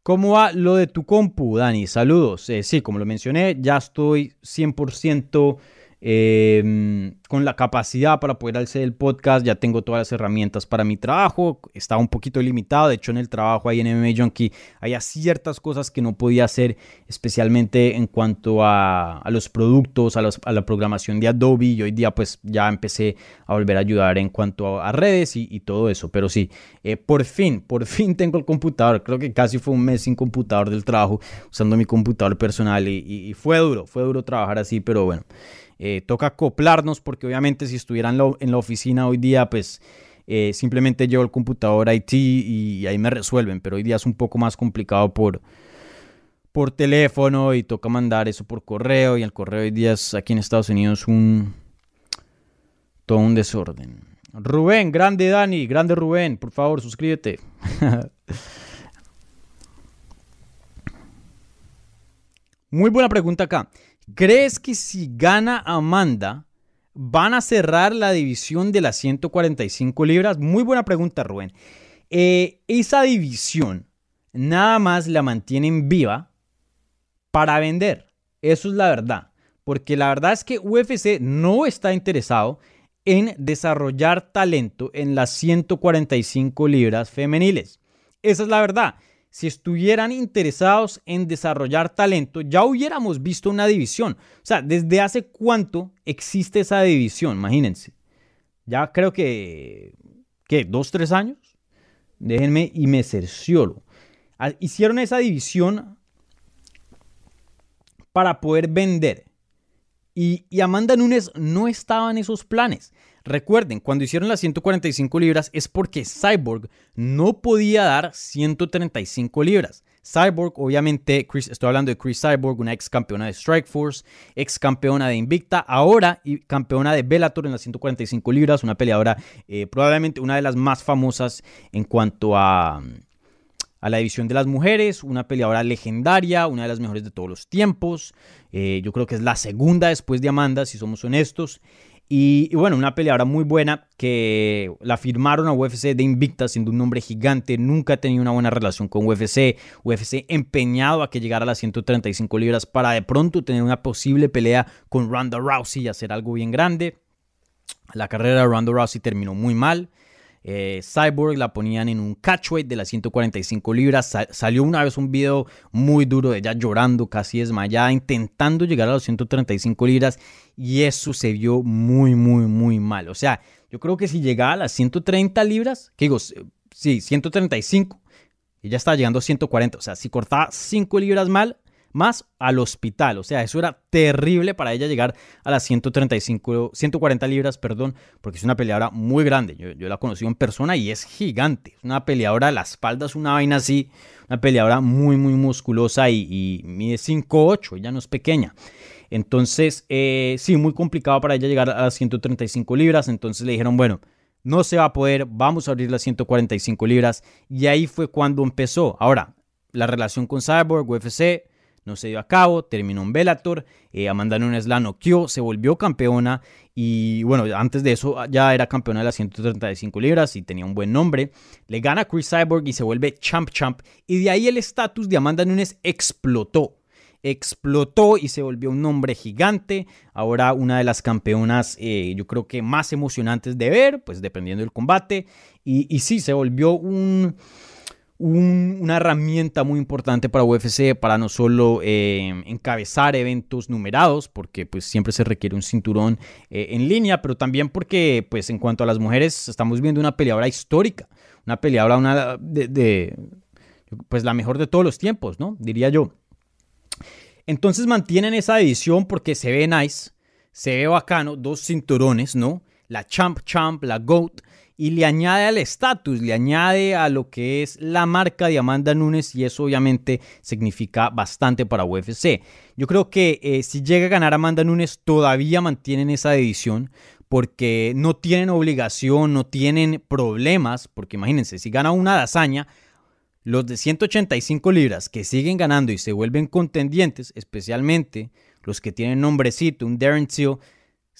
¿cómo va lo de tu compu, Dani? Saludos. Eh, sí, como lo mencioné, ya estoy 100% Em, con la capacidad para poder hacer el podcast, ya tengo todas las herramientas para mi trabajo, estaba un poquito limitado, de hecho en el trabajo ahí en MMA Junkie había ciertas cosas que no podía hacer, especialmente en cuanto a, los productos, a, la programación de Adobe, y hoy día pues ya empecé a volver a ayudar en cuanto a, redes y, todo eso, pero sí, eh, por fin, por fin tengo el computador, creo que casi fue un mes sin computador del trabajo, usando mi computador personal y fue duro, fue duro trabajar así, pero bueno. Eh, toca acoplarnos porque obviamente si estuvieran en la oficina hoy día, pues eh, simplemente llevo el computador IT y, ahí me resuelven, pero hoy día es un poco más complicado por, por teléfono y toca mandar eso por correo y el correo hoy día es aquí en Estados Unidos un todo un desorden. Rubén, grande Dani, grande Rubén, por favor, suscríbete. Muy buena pregunta acá. ¿Crees que si gana Amanda, van a cerrar la división de las 145 libras? Muy buena pregunta, Rubén. Eh, esa división nada más la mantienen viva para vender. Eso es la verdad. Porque la verdad es que UFC no está interesado en desarrollar talento en las 145 libras femeniles. Esa es la verdad si estuvieran interesados en desarrollar talento, ya hubiéramos visto una división. O sea, ¿desde hace cuánto existe esa división? Imagínense. Ya creo que, ¿qué? ¿Dos, tres años? Déjenme y me cercioro. Ah, hicieron esa división para poder vender. Y, y Amanda Nunes no estaba en esos planes. Recuerden, cuando hicieron las 145 libras es porque Cyborg no podía dar 135 libras. Cyborg, obviamente, Chris, estoy hablando de Chris Cyborg, una ex campeona de Strikeforce, ex campeona de Invicta, ahora y campeona de Bellator en las 145 libras, una peleadora eh, probablemente una de las más famosas en cuanto a, a la división de las mujeres, una peleadora legendaria, una de las mejores de todos los tiempos. Eh, yo creo que es la segunda después de Amanda, si somos honestos. Y, bueno, una peleadora muy buena que la firmaron a UFC de Invicta, siendo un nombre gigante. Nunca ha tenido una buena relación con UFC. UFC empeñado a que llegara a las 135 libras para de pronto tener una posible pelea con Ronda Rousey y hacer algo bien grande. La carrera de Ronda Rousey terminó muy mal. Eh, Cyborg la ponían en un catchweight de las 145 libras. salió una vez un video muy duro de ella llorando, casi desmayada, intentando llegar a las 135 libras. Y eso se vio muy, muy, muy mal. O sea, yo creo que si llegaba a las 130 libras, que digo, sí, 135, ella estaba llegando a 140. O sea, si cortaba 5 libras mal, más al hospital. O sea, eso era terrible para ella llegar a las 135, 140 libras, perdón, porque es una peleadora muy grande. Yo, la conocí en persona y es gigante. Es una peleadora, la espalda es una vaina así, una peleadora muy, muy musculosa y, y mide 5'8, ella no es pequeña. Entonces, eh, sí, muy complicado para ella llegar a las 135 libras. Entonces le dijeron, bueno, no se va a poder, vamos a abrir las 145 libras. Y ahí fue cuando empezó. Ahora, la relación con Cyborg, UFC, no se dio a cabo, terminó en Bellator, eh, Amanda Nunes la noqueó, se volvió campeona y bueno, antes de eso ya era campeona de las 135 libras y tenía un buen nombre. Le gana Chris Cyborg y se vuelve champ champ y de ahí el estatus de Amanda Nunes explotó. Explotó y se volvió un nombre gigante. Ahora una de las campeonas, eh, yo creo que más emocionantes de ver, pues dependiendo del combate. Y, y sí, se volvió un, una herramienta muy importante para UFC para no solo eh, encabezar eventos numerados, porque pues siempre se requiere un cinturón eh, en línea, pero también porque pues en cuanto a las mujeres estamos viendo una peleadora histórica, una peleadora una de, pues la mejor de todos los tiempos, ¿no? Diría yo. Entonces mantienen esa división porque se ve nice, se ve bacano, dos cinturones, ¿no? La Champ Champ, la GOAT y le añade al estatus, le añade a lo que es la marca de Amanda Nunes y eso obviamente significa bastante para UFC. Yo creo que eh, si llega a ganar Amanda Nunes todavía mantienen esa división porque no tienen obligación, no tienen problemas, porque imagínense, si gana una hazaña, los de 185 libras que siguen ganando y se vuelven contendientes, especialmente los que tienen nombrecito, un Darren Till,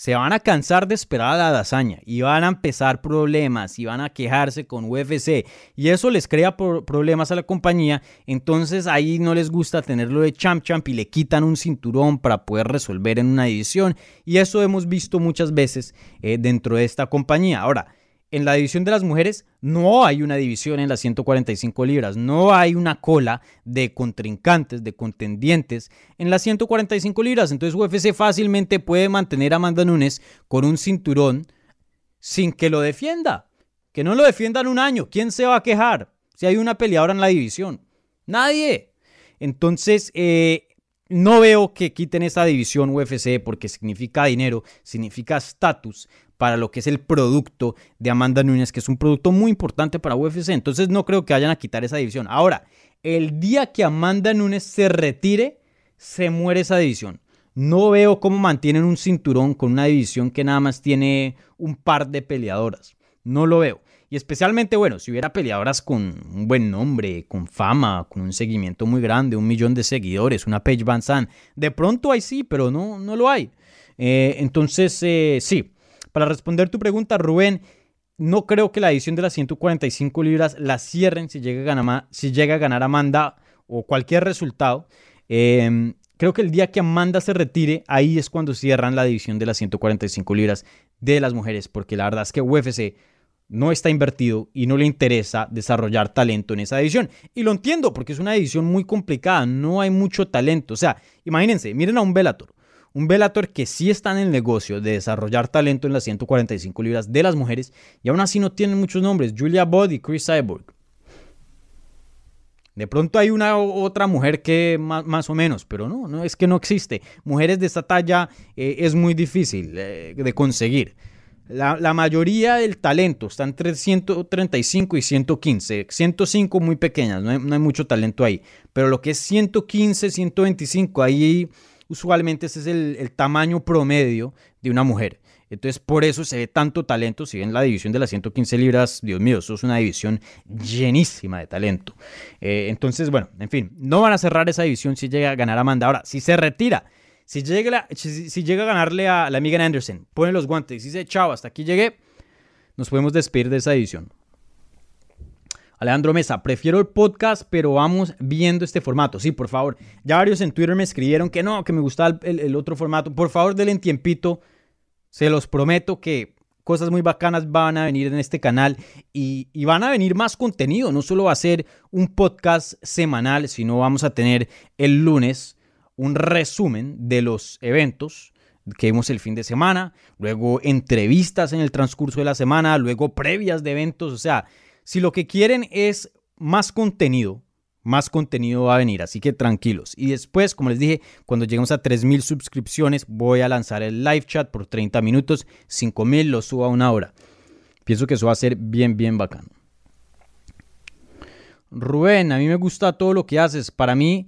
se van a cansar de esperar la hazaña y van a empezar problemas y van a quejarse con UFC y eso les crea problemas a la compañía, entonces ahí no les gusta tenerlo de champ champ y le quitan un cinturón para poder resolver en una división y eso hemos visto muchas veces eh, dentro de esta compañía. Ahora, en la división de las mujeres no hay una división en las 145 libras, no hay una cola de contrincantes, de contendientes en las 145 libras. Entonces UFC fácilmente puede mantener a Amanda Nunes con un cinturón sin que lo defienda. Que no lo defiendan un año. ¿Quién se va a quejar si hay una peleadora en la división? Nadie. Entonces, eh, no veo que quiten esa división UFC porque significa dinero, significa estatus para lo que es el producto de Amanda Nunes, que es un producto muy importante para UFC. Entonces no creo que vayan a quitar esa división. Ahora, el día que Amanda Nunes se retire, se muere esa división. No veo cómo mantienen un cinturón con una división que nada más tiene un par de peleadoras. No lo veo. Y especialmente, bueno, si hubiera peleadoras con un buen nombre, con fama, con un seguimiento muy grande, un millón de seguidores, una Paige Van de pronto hay sí, pero no, no lo hay. Eh, entonces, eh, sí, para responder tu pregunta, Rubén, no creo que la edición de las 145 libras la cierren si llega a ganar, a Amanda o cualquier resultado. Em, creo que el día que Amanda se retire, ahí es cuando cierran la división de las 145 libras de las mujeres, porque la verdad es que UFC no está invertido y no le interesa desarrollar talento en esa división. Y lo entiendo, porque es una división muy complicada, no hay mucho talento. O sea, imagínense, miren a un Bellator. Un Bellator que sí está en el negocio de desarrollar talento en las 145 libras de las mujeres y aún así no tienen muchos nombres. Julia Budd y Chris Cyborg. De pronto hay una otra mujer que más, o menos, pero no, no es que no existe. Mujeres de esta talla eh, es muy difícil eh, de conseguir. La, mayoría del talento está entre 135 y 115. 105 muy pequeñas, no hay, no hay mucho talento ahí. Pero lo que es 115, 125, ahí usualmente ese es el, tamaño promedio de una mujer. Entonces, por eso se ve tanto talento. Si ven la división de las 115 libras, Dios mío, eso es una división llenísima de talento. Eh, entonces, bueno, en fin, no van a cerrar esa división si llega a ganar Amanda. Ahora, si se retira, si llega, si, llega a ganarle a la Megan Anderson, pone los guantes y dice, chao, hasta aquí llegué, nos podemos despedir de esa división. Alejandro Mesa, prefiero el podcast, pero vamos viendo este formato. Sí, por favor. Ya varios en Twitter me escribieron que no, que me gustaba el, otro formato. Por favor, denle tiempito. Se los prometo que cosas muy bacanas van a venir en este canal y, y, van a venir más contenido. No solo va a ser un podcast semanal, sino vamos a tener el lunes un resumen de los eventos que vimos el fin de semana, luego entrevistas en el transcurso de la semana, luego previas de eventos, o sea, si lo que quieren es más contenido, más contenido va a venir, así que tranquilos. Y después, como les dije, cuando lleguemos a 3.000 suscripciones, voy a lanzar el live chat por 30 minutos, 5.000 lo subo a una hora. Pienso que eso va a ser bien, bien bacano. Rubén, a mí me gusta todo lo que haces. Para mí,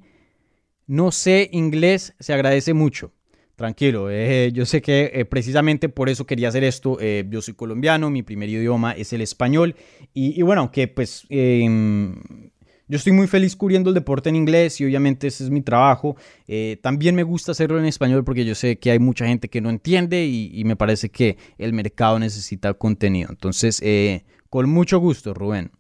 no sé inglés, se agradece mucho. Tranquilo, eh, yo sé que eh, precisamente por eso quería hacer esto. Eh, yo soy colombiano, mi primer idioma es el español. Y, bueno, aunque pues em, yo estoy muy feliz cubriendo el deporte en inglés y obviamente ese es mi trabajo. también me gusta hacerlo en español porque yo sé que hay mucha gente que no entiende y, y me parece que el mercado necesita contenido. Entonces, con mucho gusto, Rubén.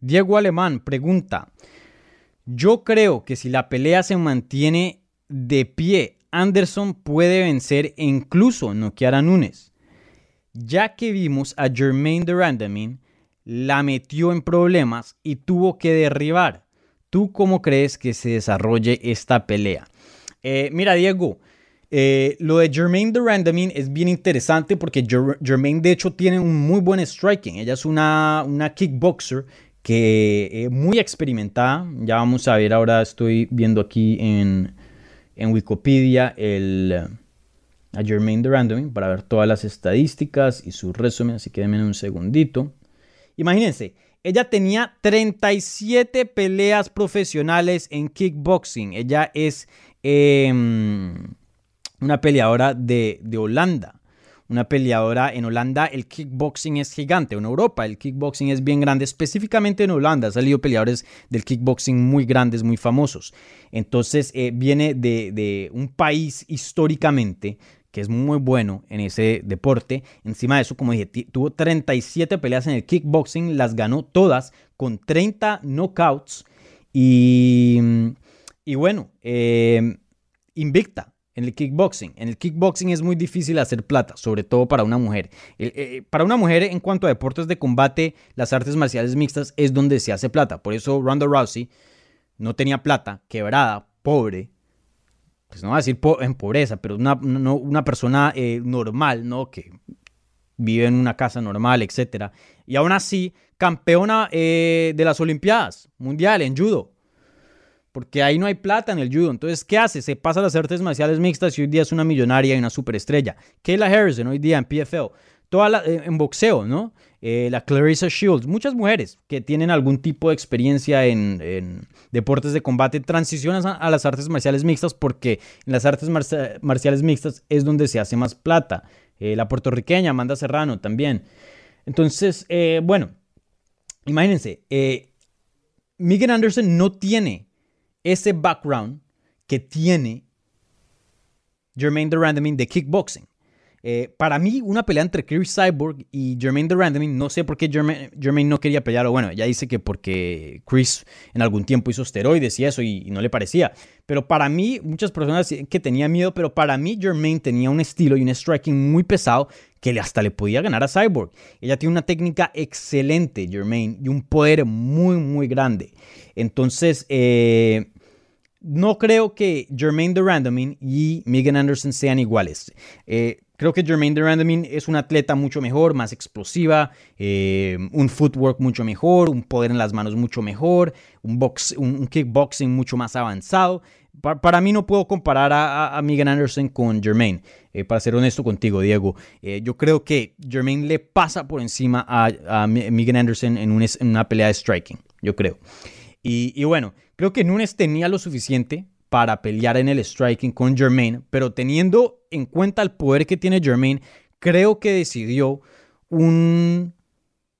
Diego Alemán pregunta, yo creo que si la pelea se mantiene de pie, Anderson puede vencer e incluso noquear a Nunes. Ya que vimos a Jermaine Durandamin, la metió en problemas y tuvo que derribar. ¿Tú cómo crees que se desarrolle esta pelea? Eh, mira, Diego, eh, lo de Jermaine Durandamin es bien interesante porque Jermaine de hecho tiene un muy buen striking. Ella es una, una kickboxer que eh, muy experimentada. Ya vamos a ver, ahora estoy viendo aquí en, Wikipedia el, a Jermaine Durandamy para ver todas las estadísticas y su resumen, así que denme un segundito. Imagínense, ella tenía 37 peleas profesionales en kickboxing. Ella es em, una peleadora de, de Holanda. Una peleadora en Holanda. El kickboxing es gigante. En Europa el kickboxing es bien grande. Específicamente en Holanda han salido peleadores del kickboxing muy grandes, muy famosos. Entonces eh, viene de, de un país históricamente que es muy bueno en ese deporte. Encima de eso, como dije, tuvo 37 peleas en el kickboxing, las ganó todas con 30 knockouts y, y bueno, eh, invicta en el kickboxing. En el kickboxing es muy difícil hacer plata, sobre todo para una mujer. Eh, para una mujer, en cuanto a deportes de combate, las artes marciales mixtas es donde se hace plata. Por eso Ronda Rousey no tenía plata, quebrada, pobre, pues no voy a decir en pobreza, pero una, persona eh, normal, ¿no? Que vive en una casa normal, etc. Y aún así, campeona eh, de las Olimpiadas Mundial en judo. Porque ahí no hay plata en el judo. Entonces, ¿qué hace? Se pasa a las artes marciales mixtas y hoy día es una millonaria y una superestrella. Kayla Harrison hoy día en PFL. Toda eh, en boxeo, ¿no? Eh, la Clarissa Shields, muchas mujeres que tienen algún tipo de experiencia en, deportes de combate transicionan a, las artes marciales mixtas porque en las artes marciales mixtas es donde se hace más plata. Eh, la puertorriqueña Amanda Serrano también. Entonces, bueno, imagínense, Megan Anderson no tiene ese background que tiene Jermaine Durandamin de kickboxing. Eh, para mí, una pelea entre Chris Cyborg y Jermaine Durandamin, no sé por qué Jermaine, no quería pelear, o bueno, ya dice que porque Chris en algún tiempo hizo esteroides y eso y, no le parecía. Pero para mí, muchas personas que tenían miedo, pero para mí Jermaine tenía un estilo y un striking muy pesado que hasta le podía ganar a Cyborg. Ella tiene una técnica excelente, Jermaine, y un poder muy, muy grande. Entonces, eh, no creo que Jermaine Durandamin y Megan Anderson sean iguales. Eh, Creo que Jermaine Durandamin es un atleta mucho mejor, más explosiva, eh, un footwork mucho mejor, un poder en las manos mucho mejor, un, box, un, kickboxing mucho más avanzado. para mí no puedo comparar a, Megan Anderson con Jermaine, eh, para ser honesto contigo, Diego. Yo creo que Jermaine le pasa por encima a, Megan Anderson en, una pelea de striking, yo creo. Y bueno, creo que Nunes tenía lo suficiente para pelear en el striking con Jermaine, pero teniendo en cuenta el poder que tiene Jermaine, creo que decidió un,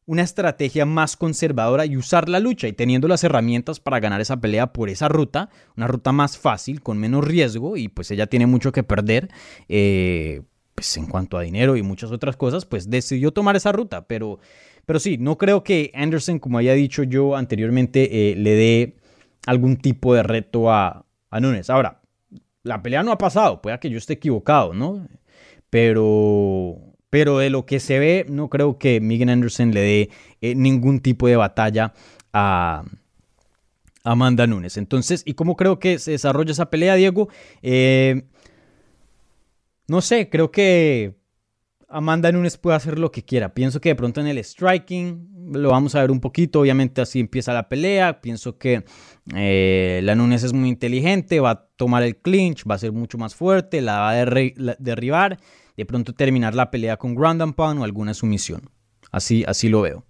una estrategia más conservadora y usar la lucha y teniendo las herramientas para ganar esa pelea por esa ruta, una ruta más fácil, con menos riesgo y pues ella tiene mucho que perder. Eh, pues en cuanto a dinero y muchas otras cosas, pues decidió tomar esa ruta. Pero, pero sí, no creo que Anderson, como había dicho yo anteriormente, eh, le dé algún tipo de reto a, a Nunes. Ahora, la pelea no ha pasado, puede que yo esté equivocado, ¿no? Pero, pero de lo que se ve, no creo que Miguel Anderson le dé eh, ningún tipo de batalla a Amanda Nunes. Entonces, ¿y cómo creo que se desarrolla esa pelea, Diego? Eh, no sé, creo que Amanda Nunes puede hacer lo que quiera. Pienso que de pronto en el striking lo vamos a ver un poquito. Obviamente así empieza la pelea. Pienso que eh, la Nunes es muy inteligente, va a tomar el clinch, va a ser mucho más fuerte, la va a derribar. De pronto terminar la pelea con ground and pound o alguna sumisión. Así, así lo veo.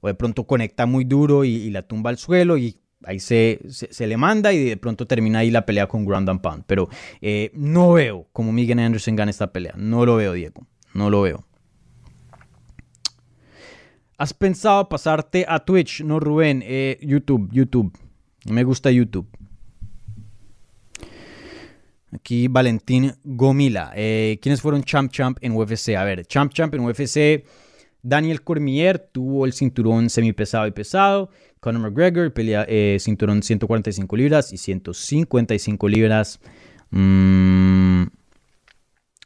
O de pronto conecta muy duro y, la tumba al suelo y ahí se, se, le manda y de pronto termina ahí la pelea con ground and pound. Pero eh, no veo como Miguel Anderson gana esta pelea. No lo veo, Diego. No lo veo. ¿Has pensado pasarte a Twitch? No, Rubén. Eh, YouTube, YouTube. Me gusta YouTube. Aquí Valentín Gomila. Eh, ¿Quiénes fueron Champ Champ en UFC? A ver, Champ Champ en UFC. Daniel Cormier tuvo el cinturón semipesado y pesado. Conor McGregor pelea eh, cinturón 145 libras y 155 libras. Mmm...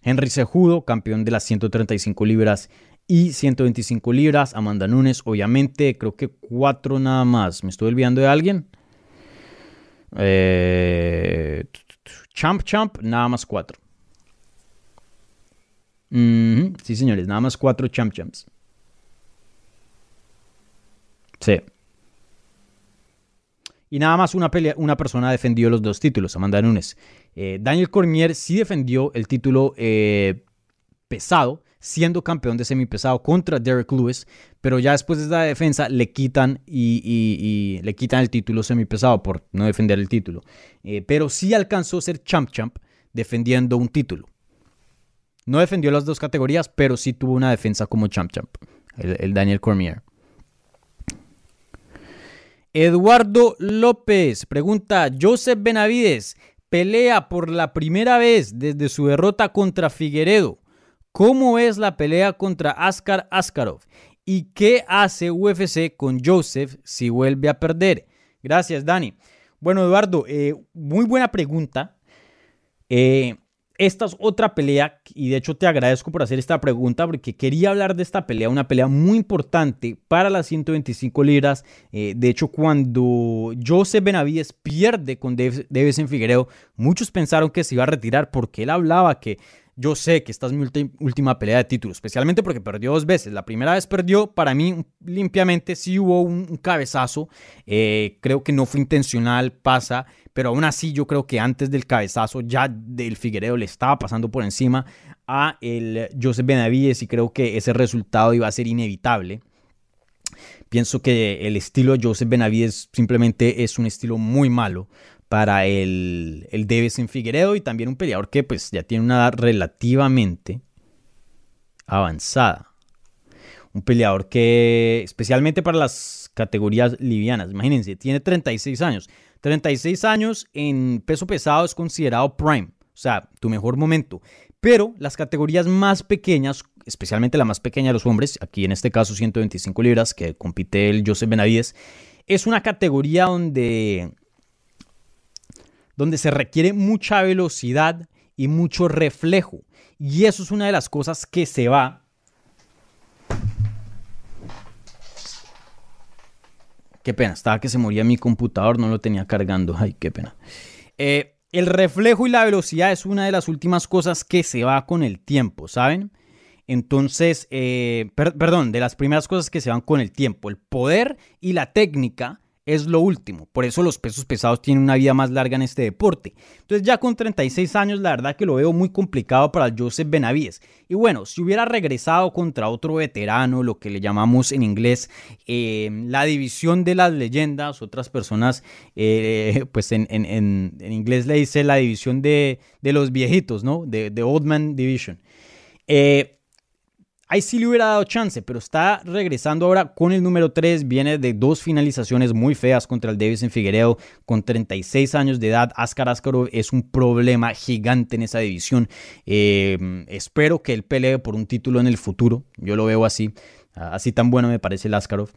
Henry Sejudo, campeón de las 135 libras y 125 libras. Amanda Nunes, obviamente, creo que cuatro nada más. ¿Me estoy olvidando de alguien? Eh, champ Champ, nada más cuatro. Sí, señores, nada más cuatro Champ Champs. Sí. Y nada más una, pelea, una persona defendió los dos títulos, Amanda Nunes. Eh, Daniel Cormier sí defendió el título eh, pesado, siendo campeón de semipesado contra Derek Lewis, pero ya después de esa defensa le quitan y, le quitan el título semipesado por no defender el título. Eh, pero sí alcanzó a ser champ champ defendiendo un título. No defendió las dos categorías, pero sí tuvo una defensa como champ champ, el, Daniel Cormier. Eduardo López pregunta, Joseph Benavides pelea por la primera vez desde su derrota contra Figueredo. ¿Cómo es la pelea contra Askar Askarov? ¿Y qué hace UFC con Joseph si vuelve a perder? Gracias, Dani. Bueno, Eduardo, eh, muy buena pregunta. Eh, esta es otra pelea y de hecho te agradezco por hacer esta pregunta porque quería hablar de esta pelea, una pelea muy importante para las 125 libras. Eh, de hecho, cuando Joseph Benavides pierde con en Figueiredo, muchos pensaron que se iba a retirar porque él hablaba que yo sé que esta es mi última pelea de título, especialmente porque perdió dos veces. La primera vez perdió, para mí limpiamente sí hubo un, cabezazo, eh, creo que no fue intencional, pasa, pero aún así yo creo que antes del cabezazo ya del Figueredo le estaba pasando por encima a el Joseph Benavides y creo que ese resultado iba a ser inevitable. Pienso que el estilo de Joseph Benavides simplemente es un estilo muy malo para el, el en Figueredo y también un peleador que pues ya tiene una edad relativamente avanzada. Un peleador que, especialmente para las categorías livianas, imagínense, tiene 36 años. 36 años en peso pesado es considerado prime, o sea, tu mejor momento. Pero las categorías más pequeñas, especialmente la más pequeña de los hombres, aquí en este caso 125 libras, que compite el Joseph Benavides, es una categoría donde donde se requiere mucha velocidad y mucho reflejo. Y eso es una de las cosas que se va. Qué pena, estaba que se moría mi computador, no lo tenía cargando. Ay, qué pena. Eh, el reflejo y la velocidad es una de las últimas cosas que se va con el tiempo, ¿saben? Entonces, eh, perdón, de las primeras cosas que se van con el tiempo. El poder y la técnica es lo último. Por eso los pesos pesados tienen una vida más larga en este deporte. Entonces ya con 36 años la verdad que lo veo muy complicado para Joseph Benavides. Y bueno, si hubiera regresado contra otro veterano, lo que le llamamos en inglés eh, la división de las leyendas, otras personas eh, pues en, inglés le dice la división de, los viejitos, ¿no? De, de Old Man Division. Eh, Ahí sí le hubiera dado chance, pero está regresando ahora con el número 3. Viene de dos finalizaciones muy feas contra el Davis en Figueiredo. Con 36 años de edad, Askar Askarov es un problema gigante en esa división. Eh, espero que él pelee por un título en el futuro. Yo lo veo así. Así tan bueno me parece el Askarov.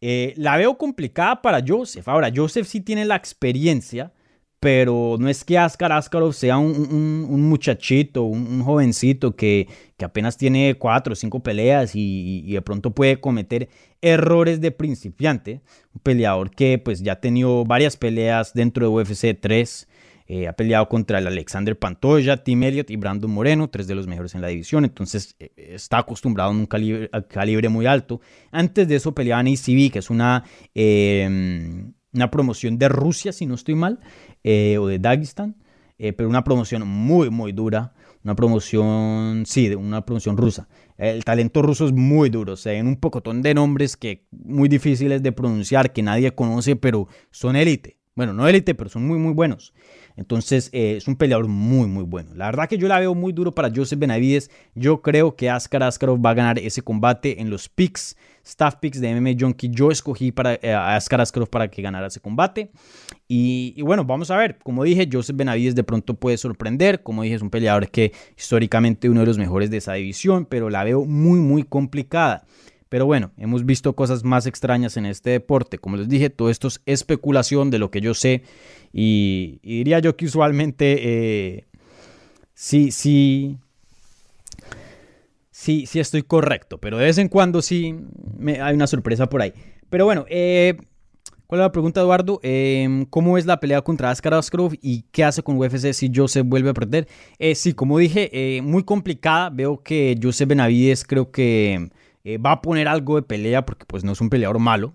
Eh, la veo complicada para Joseph. Ahora, Joseph sí tiene la experiencia pero no es que Askar Askarov sea un, muchachito, un, jovencito que, apenas tiene cuatro o cinco peleas y, de pronto puede cometer errores de principiante. Un peleador que pues ya ha tenido varias peleas dentro de UFC 3. Eh, ha peleado contra el Alexander Pantoya, Tim Elliott y Brandon Moreno, tres de los mejores en la división. Entonces eh, está acostumbrado a un calibre, muy alto. Antes de eso peleaba en ACB, que es una, em, una promoción de Rusia, si no estoy mal. Eh, o de Dagestan, eh, pero una promoción muy, muy dura. Una promoción, sí, una promoción rusa. El talento ruso es muy duro. Sea, hay un pocotón de nombres que muy difíciles de pronunciar, que nadie conoce, pero son élite. Bueno, no élite, pero son muy, muy buenos. Entonces, eh, es un peleador muy, muy bueno. La verdad que yo la veo muy duro para Joseph Benavides. Yo creo que Askar Askarov va a ganar ese combate en los picks, staff picks de MMA Junkie. Yo escogí para, eh, a Askar Askarov para que ganara ese combate. Y, bueno, vamos a ver. Como dije, Joseph Benavides de pronto puede sorprender. Como dije, es un peleador que históricamente uno de los mejores de esa división, pero la veo muy, muy complicada. Pero bueno, hemos visto cosas más extrañas en este deporte. Como les dije, todo esto es especulación de lo que yo sé. Y, diría yo que usualmente eh, sí, sí, sí, sí estoy correcto. Pero de vez en cuando sí hay una sorpresa por ahí. Pero bueno, eh, ¿Cuál es la pregunta, Eduardo? Em, ¿Cómo es la pelea contra Askar Askarov y qué hace con UFC si Joseph vuelve a perder? Eh, sí, como dije, muy complicada. Veo que Joseph Benavides creo que eh, va a poner algo de pelea porque pues no es un peleador malo,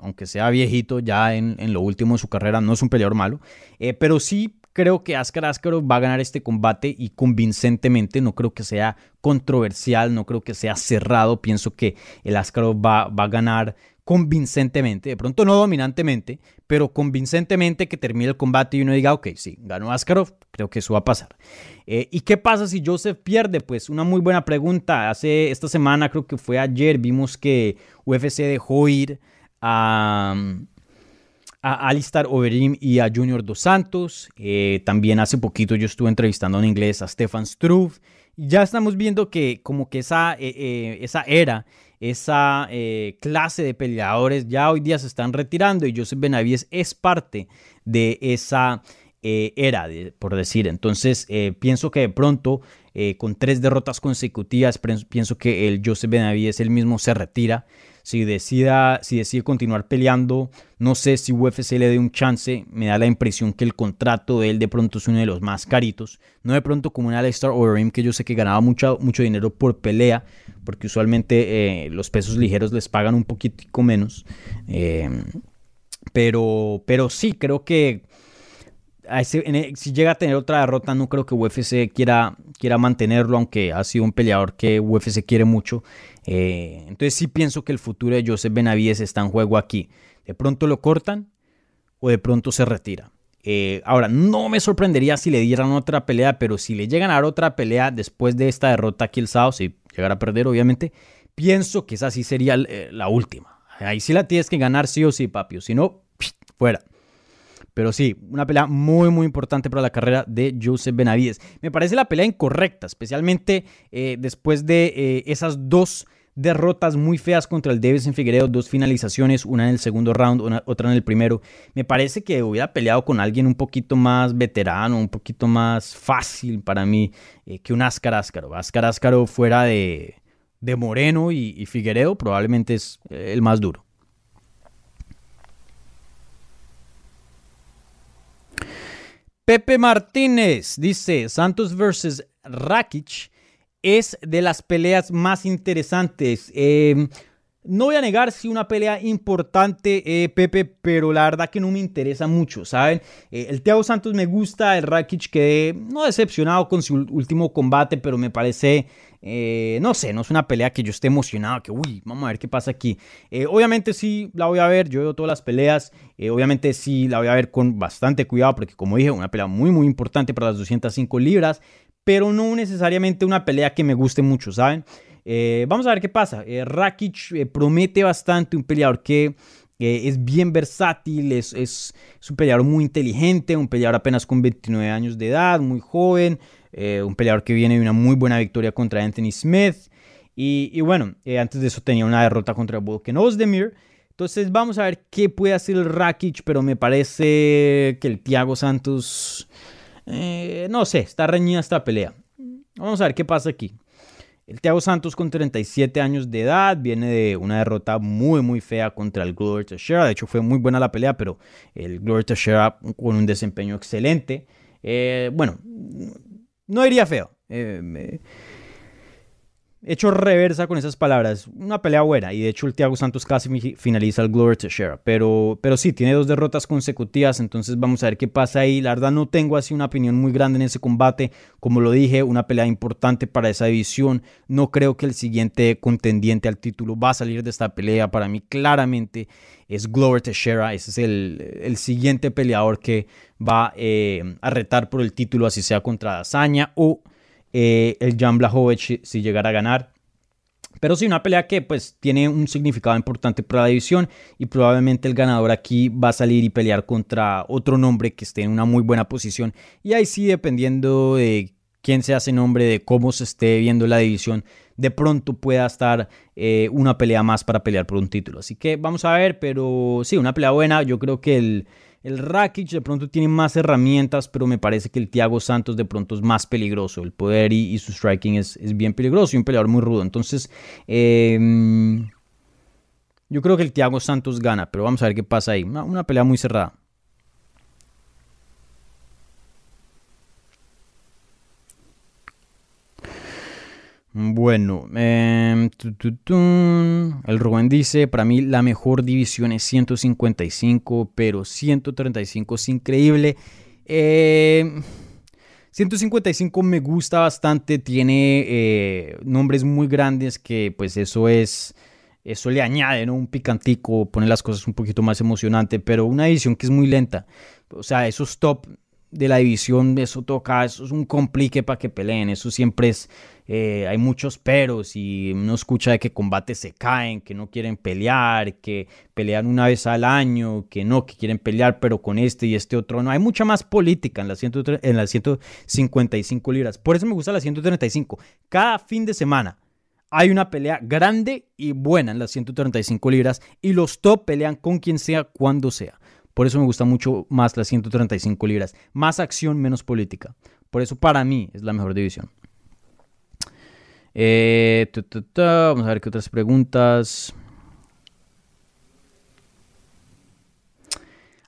aunque sea viejito ya en, lo último de su carrera, no es un peleador malo, eh, pero sí creo que Askar Askarov va a ganar este combate y convincentemente, no creo que sea controversial, no creo que sea cerrado, pienso que el Askarov va, va a ganar convincentemente, de pronto no dominantemente, pero convincentemente que termine el combate y uno diga, ok, sí, ganó Askarov, creo que eso va a pasar. Eh, ¿Y qué pasa si Joseph pierde? Pues una muy buena pregunta. Hace esta semana, creo que fue ayer, vimos que UFC dejó ir a, Alistar Overeem y a Junior Dos Santos. Eh, también hace poquito yo estuve entrevistando en inglés a Stefan Struve. Ya estamos viendo que como que esa, eh, esa era esa eh, clase de peleadores ya hoy día se están retirando y Joseph Benavides es parte de esa eh, era, por decir. Entonces, eh, pienso que de pronto, con tres derrotas consecutivas, pienso que el Joseph Benavides él mismo se retira. Si, decida, si decide continuar peleando, no sé si UFC le dé un chance, me da la impresión que el contrato de él de pronto es uno de los más caritos, no de pronto como un Alex Overeem que yo sé que ganaba mucho, mucho dinero por pelea, porque usualmente eh, los pesos ligeros les pagan un poquitico menos, eh, pero, pero sí, creo que si llega a tener otra derrota, no creo que UFC quiera, quiera mantenerlo, aunque ha sido un peleador que UFC quiere mucho. Eh, entonces sí pienso que el futuro de Joseph Benavides está en juego aquí. De pronto lo cortan o de pronto se retira. Eh, ahora, no me sorprendería si le dieran otra pelea, pero si le llegan a dar otra pelea después de esta derrota aquí el sábado, si llegara a perder, obviamente, pienso que esa sí sería eh, la última. Ahí sí la tienes que ganar sí o sí, papi. Si no, fuera. Pero sí, una pelea muy, muy importante para la carrera de Joseph Benavides. Me parece la pelea incorrecta, especialmente eh, después de esas dos derrotas muy feas contra el en Figueiredo, dos finalizaciones, una en el segundo round, otra en el primero. Me parece que hubiera peleado con alguien un poquito más veterano, un poquito más fácil para mí eh, que un Ascar Ascaro. Ascar Ascaro fuera de, de Moreno y, y Figueiredo probablemente es el más duro. Pepe Martínez dice, Santos versus Rakic es de las peleas más interesantes. Em, no voy a negar si una pelea importante, eh, Pepe, pero la verdad que no me interesa mucho, ¿saben? Eh, el Thiago Santos me gusta, el Rakic quedé no decepcionado con su último combate, pero me parece eh, no sé, no es una pelea que yo esté emocionado, que uy, vamos a ver qué pasa aquí. Obviamente sí la voy a ver, yo veo todas las peleas, obviamente sí la voy a ver con bastante cuidado, porque como dije, una pelea muy muy importante para las 205 libras, pero no necesariamente una pelea que me guste mucho, ¿saben? vamos a ver qué pasa. Rakic promete bastante, un peleador que es bien versátil, es, un peleador muy inteligente, un peleador apenas con 29 años de edad, muy joven, eh, un peleador que viene de una muy buena victoria contra Anthony Smith. Y, bueno, eh, antes de eso tenía una derrota contra Volkan Ozdemir. Entonces vamos a ver qué puede hacer el Rakic, pero me parece que el Thiago Santos, eh, no sé, está reñida esta pelea. Vamos a ver qué pasa aquí. El Thiago Santos con 37 años de edad viene de una derrota muy muy fea contra el Glover Teixeira. De hecho fue muy buena la pelea, pero el Glover Teixeira con un desempeño excelente. bueno, no iría feo. Eh, hecho reversa con esas palabras. Una pelea buena. Y de hecho el Thiago Santos casi finaliza el Glover Teixeira. Pero, pero sí, tiene dos derrotas consecutivas. Entonces vamos a ver qué pasa ahí. La verdad no tengo así una opinión muy grande en ese combate. Como lo dije, una pelea importante para esa división. No creo que el siguiente contendiente al título va a salir de esta pelea. Para mí claramente es Glover Teixeira. Ese es el, siguiente peleador que va eh, a retar por el título, así sea contra Dazaña o eh, el Jan Blachowicz si llegara a ganar. Pero sí, una pelea que pues tiene un significado importante para la división y probablemente el ganador aquí va a salir y pelear contra otro nombre que esté en una muy buena posición. Y ahí sí, dependiendo de quién se hace nombre, de cómo se esté viendo la división, de pronto pueda estar eh, una pelea más para pelear por un título. Así que vamos a ver, pero sí, una pelea buena. Yo creo que el, el Rakic de pronto tiene más herramientas, pero me parece que el Thiago Santos de pronto es más peligroso. El poder y, su striking es, bien peligroso y un peleador muy rudo. Entonces, em, yo creo que el Thiago Santos gana, pero vamos a ver qué pasa ahí. una pelea muy cerrada. Bueno, em, el Rubén dice, para mí la mejor división es 155, pero 135 es increíble. 155 em, me gusta bastante, tiene eh, nombres muy grandes que pues eso es eso le añade ¿no? un picantico, pone las cosas un poquito más emocionante, pero una edición que es muy lenta. O sea, esos top de la división, eso toca, eso es un complique para que peleen, eso siempre es, eh, hay muchos peros y uno escucha de que combates se caen, que no quieren pelear, que pelean una vez al año, que no, que quieren pelear pero con este y este otro, no, hay mucha más política en las, en las 155 libras, por eso me gusta las 135, cada fin de semana hay una pelea grande y buena en las 135 libras y los top pelean con quien sea, cuando sea. Por eso me gusta mucho más las 135 libras. Más acción, menos política. Por eso para mí es la mejor división. Eh, Vamos a ver qué otras preguntas.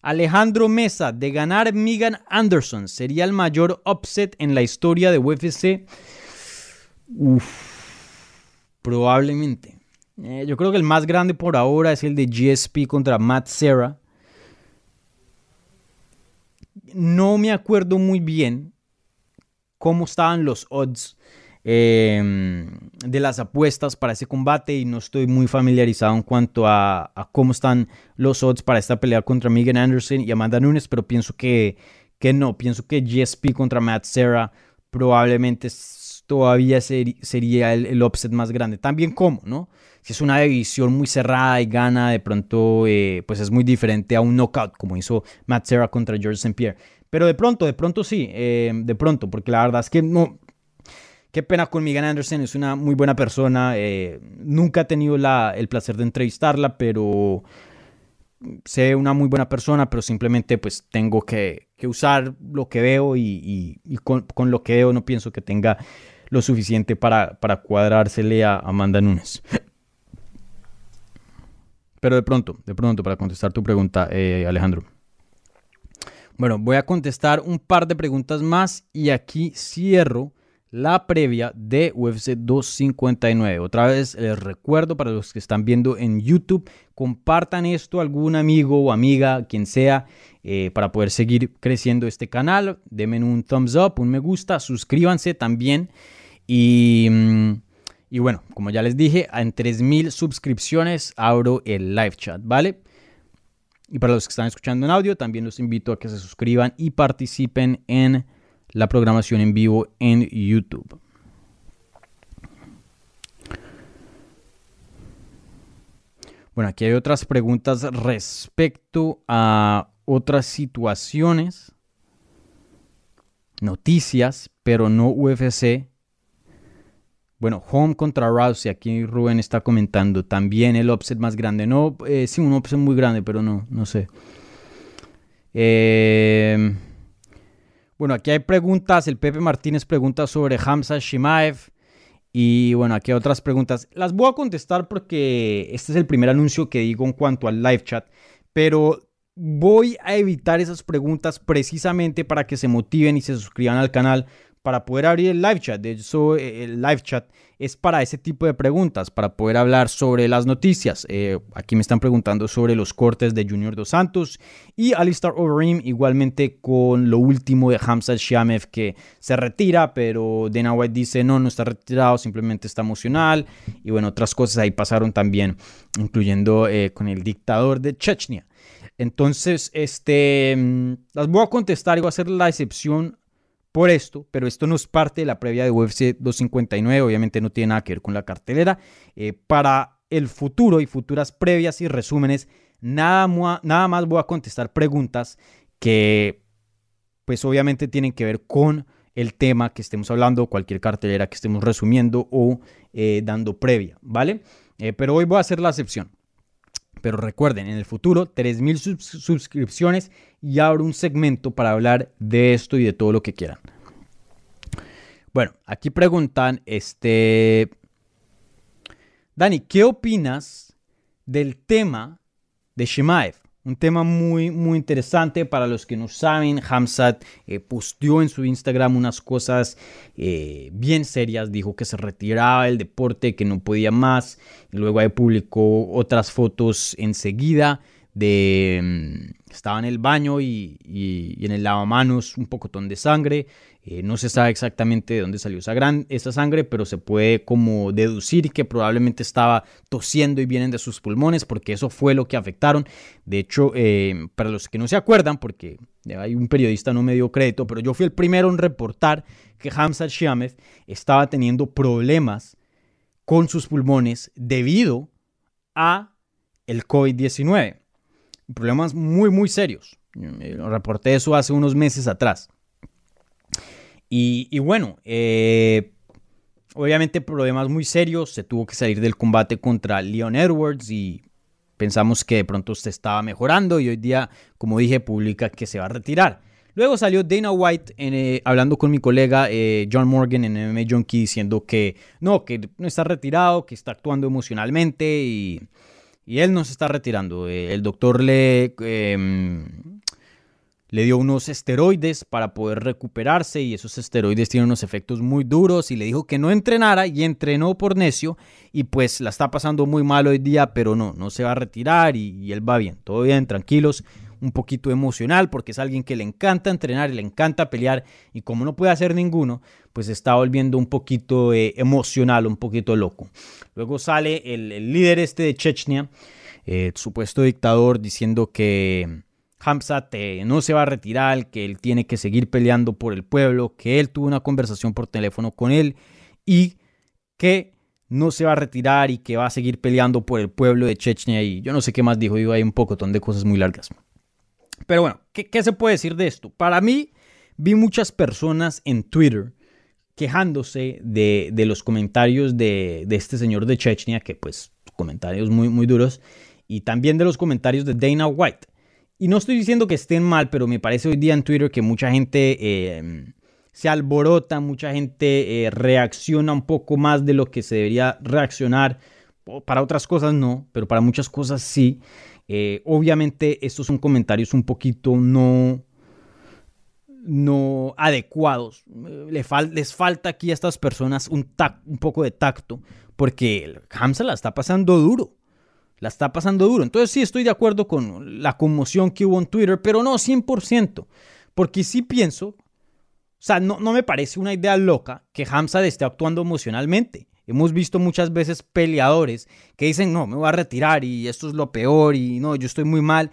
Alejandro Mesa, de ganar Megan Anderson, ¿sería el mayor upset en la historia de UFC? probablemente. Eh, yo creo que el más grande por ahora es el de GSP contra Matt Serra no me acuerdo muy bien cómo estaban los odds em, de las apuestas para ese combate y no estoy muy familiarizado en cuanto a, cómo están los odds para esta pelea contra Megan Anderson y Amanda Nunes, pero pienso que, que no, pienso que GSP contra Matt Serra probablemente todavía sería el, el, upset más grande. También como, ¿no? Si es una división muy cerrada y gana, de pronto, eh, pues es muy diferente a un knockout, como hizo Matt Serra contra George St. Pierre. Pero de pronto, de pronto sí, eh, de pronto, porque la verdad es que no, Qué pena con Megan Anderson, es una muy buena persona. Eh, nunca he tenido la, el placer de entrevistarla, pero sé una muy buena persona, pero simplemente pues tengo que, usar lo que veo y, con, lo que veo no pienso que tenga lo suficiente para, para cuadrársele a Amanda Nunes. Pero de pronto, de pronto, para contestar tu pregunta, eh, Alejandro. Bueno, voy a contestar un par de preguntas más y aquí cierro la previa de UFC 259. Otra vez les recuerdo para los que están viendo en YouTube, compartan esto a algún amigo o amiga, quien sea, eh, para poder seguir creciendo este canal. Denme un thumbs up, un me gusta, suscríbanse también. Y, mm, y bueno, como ya les dije, en 3000 suscripciones abro el live chat, ¿vale? Y para los que están escuchando en audio, también los invito a que se suscriban y participen en la programación en vivo en YouTube. Bueno, aquí hay otras preguntas respecto a otras situaciones, noticias, pero no UFC. Bueno, Home contra Rousey, aquí Rubén está comentando. También el offset más grande. No, eh, sí, un offset muy grande, pero no, no sé. Eh, bueno, aquí hay preguntas. El Pepe Martínez pregunta sobre Hamza Shimaev. Y bueno, aquí hay otras preguntas. Las voy a contestar porque este es el primer anuncio que digo en cuanto al live chat. Pero voy a evitar esas preguntas precisamente para que se motiven y se suscriban al canal para poder abrir el live chat. De hecho, eh, el live chat es para ese tipo de preguntas, para poder hablar sobre las noticias. Eh, aquí me están preguntando sobre los cortes de Junior Dos Santos y Alistar Overeem, igualmente con lo último de Hamza Shiamev que se retira, pero Dana White dice no, no está retirado, simplemente está emocional. Y bueno, otras cosas ahí pasaron también, incluyendo eh, con el dictador de Chechnya. Entonces, este, mm, las voy a contestar y voy a hacer la excepción por esto, pero esto no es parte de la previa de UFC 259, obviamente no tiene nada que ver con la cartelera. Eh, para el futuro y futuras previas y resúmenes, nada, nada más voy a contestar preguntas que pues obviamente tienen que ver con el tema que estemos hablando, cualquier cartelera que estemos resumiendo o eh, dando previa, ¿vale? Eh, pero hoy voy a hacer la excepción. Pero recuerden, en el futuro, 3.000 suscripciones y abro un segmento para hablar de esto y de todo lo que quieran. Bueno, aquí preguntan, este... Dani, ¿qué opinas del tema de Shemaev? Un tema muy, muy interesante para los que no saben. Hamzat eh, posteó en su Instagram unas cosas eh, bien serias. Dijo que se retiraba del deporte, que no podía más. Y luego ahí publicó otras fotos enseguida de... Mm, estaba en el baño y, y, en el lavamanos un pocotón de sangre. Eh, no se sabe exactamente de dónde salió esa, sangre, pero se puede como deducir que probablemente estaba tosiendo y vienen de sus pulmones, porque eso fue lo que afectaron. De hecho, eh, para los que no se acuerdan, porque hay un periodista no me dio crédito, pero yo fui el primero en reportar que Hamza Shiamev estaba teniendo problemas con sus pulmones debido a el COVID-19. Problemas muy, muy serios. Eh, reporté eso hace unos meses atrás. Y, bueno, eh, obviamente problemas muy serios. Se tuvo que salir del combate contra Leon Edwards y pensamos que de pronto usted estaba mejorando y hoy día, como dije, publica que se va a retirar. Luego salió Dana White eh, hablando con mi colega eh, John Morgan en MMA Junkie diciendo que no, que no está retirado, que está actuando emocionalmente y, él no se está retirando. el doctor le, em, le dio unos esteroides para poder recuperarse y esos esteroides tienen unos efectos muy duros y le dijo que no entrenara y entrenó por necio y pues la está pasando muy mal hoy día, pero no, no se va a retirar y, él va bien, todo bien, tranquilos, un poquito emocional porque es alguien que le encanta entrenar y le encanta pelear y como no puede hacer ninguno, pues está volviendo un poquito eh, emocional, un poquito loco. Luego sale el, líder este de Chechnya, eh, supuesto dictador, diciendo que Hamzat no se va a retirar, que él tiene que seguir peleando por el pueblo, que él tuvo una conversación por teléfono con él y que no se va a retirar y que va a seguir peleando por el pueblo de Chechnya y yo no sé qué más dijo, digo, hay un pocotón de cosas muy largas. Pero bueno, ¿qué, se puede decir de esto? Para mí, vi muchas personas en Twitter quejándose de, los comentarios de, este señor de Chechnya, que pues comentarios muy, muy duros, y también de los comentarios de Dana White. Y no estoy diciendo que estén mal, pero me parece hoy día en Twitter que mucha gente em, se alborota, mucha gente eh, reacciona un poco más de lo que se debería reaccionar. Para otras cosas no, pero para muchas cosas sí. Eh, obviamente estos son comentarios un poquito no, no adecuados. Les, falta aquí a estas personas un, un poco de tacto porque Hamza la está pasando duro la está pasando duro. Entonces sí estoy de acuerdo con la conmoción que hubo en Twitter, pero no 100%, porque sí pienso, o sea, no, no me parece una idea loca que Hamza esté actuando emocionalmente. Hemos visto muchas veces peleadores que dicen, no, me voy a retirar y esto es lo peor y no, yo estoy muy mal.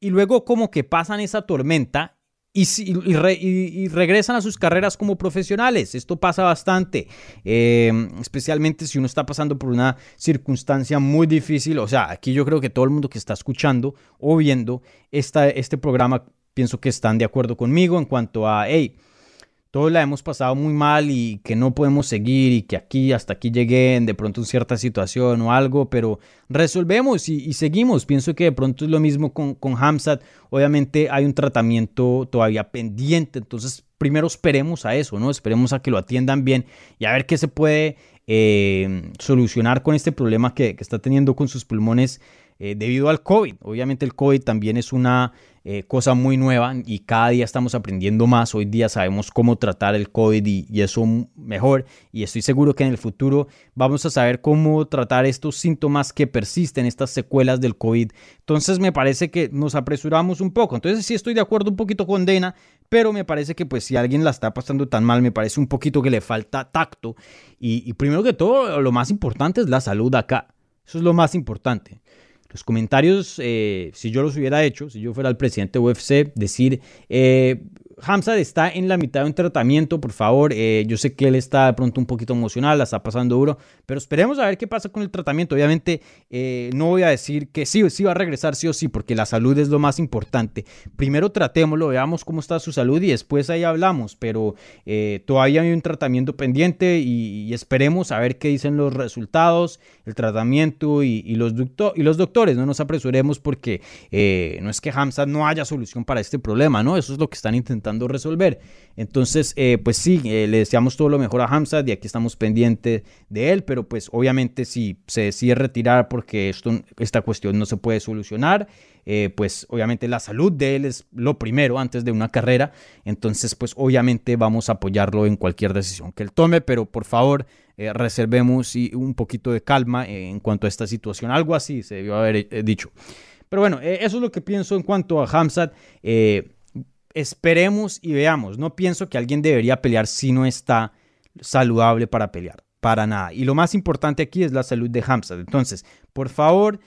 Y luego como que pasan esa tormenta y, regresan a sus carreras como profesionales. Esto pasa bastante, em, especialmente si uno está pasando por una circunstancia muy difícil. O sea, aquí yo creo que todo el mundo que está escuchando o viendo esta, este programa, pienso que están de acuerdo conmigo en cuanto a, hey, todos la hemos pasado muy mal y que no podemos seguir y que aquí hasta aquí llegué de pronto en cierta situación o algo, pero resolvemos y, seguimos. Pienso que de pronto es lo mismo con, con. Obviamente hay un tratamiento todavía pendiente, entonces primero esperemos a eso, ¿no? Esperemos a que lo atiendan bien y a ver qué se puede eh, solucionar con este problema que, que está teniendo con sus pulmones eh, debido al COVID. Obviamente el COVID también es una eh, cosa muy nueva y cada día estamos aprendiendo más. Hoy día sabemos cómo tratar el COVID y, eso mejor. Y estoy seguro que en el futuro vamos a saber cómo tratar estos síntomas que persisten, estas secuelas del COVID. Entonces me parece que nos apresuramos un poco. Entonces sí estoy de acuerdo un poquito con Dena, pero me parece que pues si alguien la está pasando tan mal, me parece un poquito que le falta tacto. Y, y primero que todo, lo más importante es la salud acá. Eso es lo más importante los comentarios, eh, si yo los hubiera hecho, si yo fuera el presidente de UFC, decir, eh, Hamzat está en la mitad de un tratamiento, por favor. Eh, yo sé que él está de pronto un poquito emocional, la está pasando duro, pero esperemos a ver qué pasa con el tratamiento. Obviamente, eh, no voy a decir que sí, sí va a regresar, sí o sí, porque la salud es lo más importante. Primero tratémoslo, veamos cómo está su salud y después ahí hablamos, pero eh, todavía hay un tratamiento pendiente y, esperemos a ver qué dicen los resultados, el tratamiento y, los, y los doctores. No nos apresuremos porque no es que Hamzat no haya solución para este problema, ¿no? Eso es lo que están intentando resolver. Entonces, eh, pues sí, eh, le deseamos todo lo mejor a Hamzat y aquí estamos pendientes de él, pero pues obviamente si se decide retirar porque esto, esta cuestión no se puede solucionar, eh, pues obviamente la salud de él es lo primero antes de una carrera, entonces pues obviamente vamos a apoyarlo en cualquier decisión que él tome, pero por favor reservemos un poquito de calma en cuanto a esta situación, algo así se debió haber dicho. Pero bueno, eso es lo que pienso en cuanto a Hamzat. Esperemos y veamos. No pienso que alguien debería pelear si no está saludable para pelear. Para nada. Y lo más importante aquí es la salud de Hamzat. Entonces, por favor,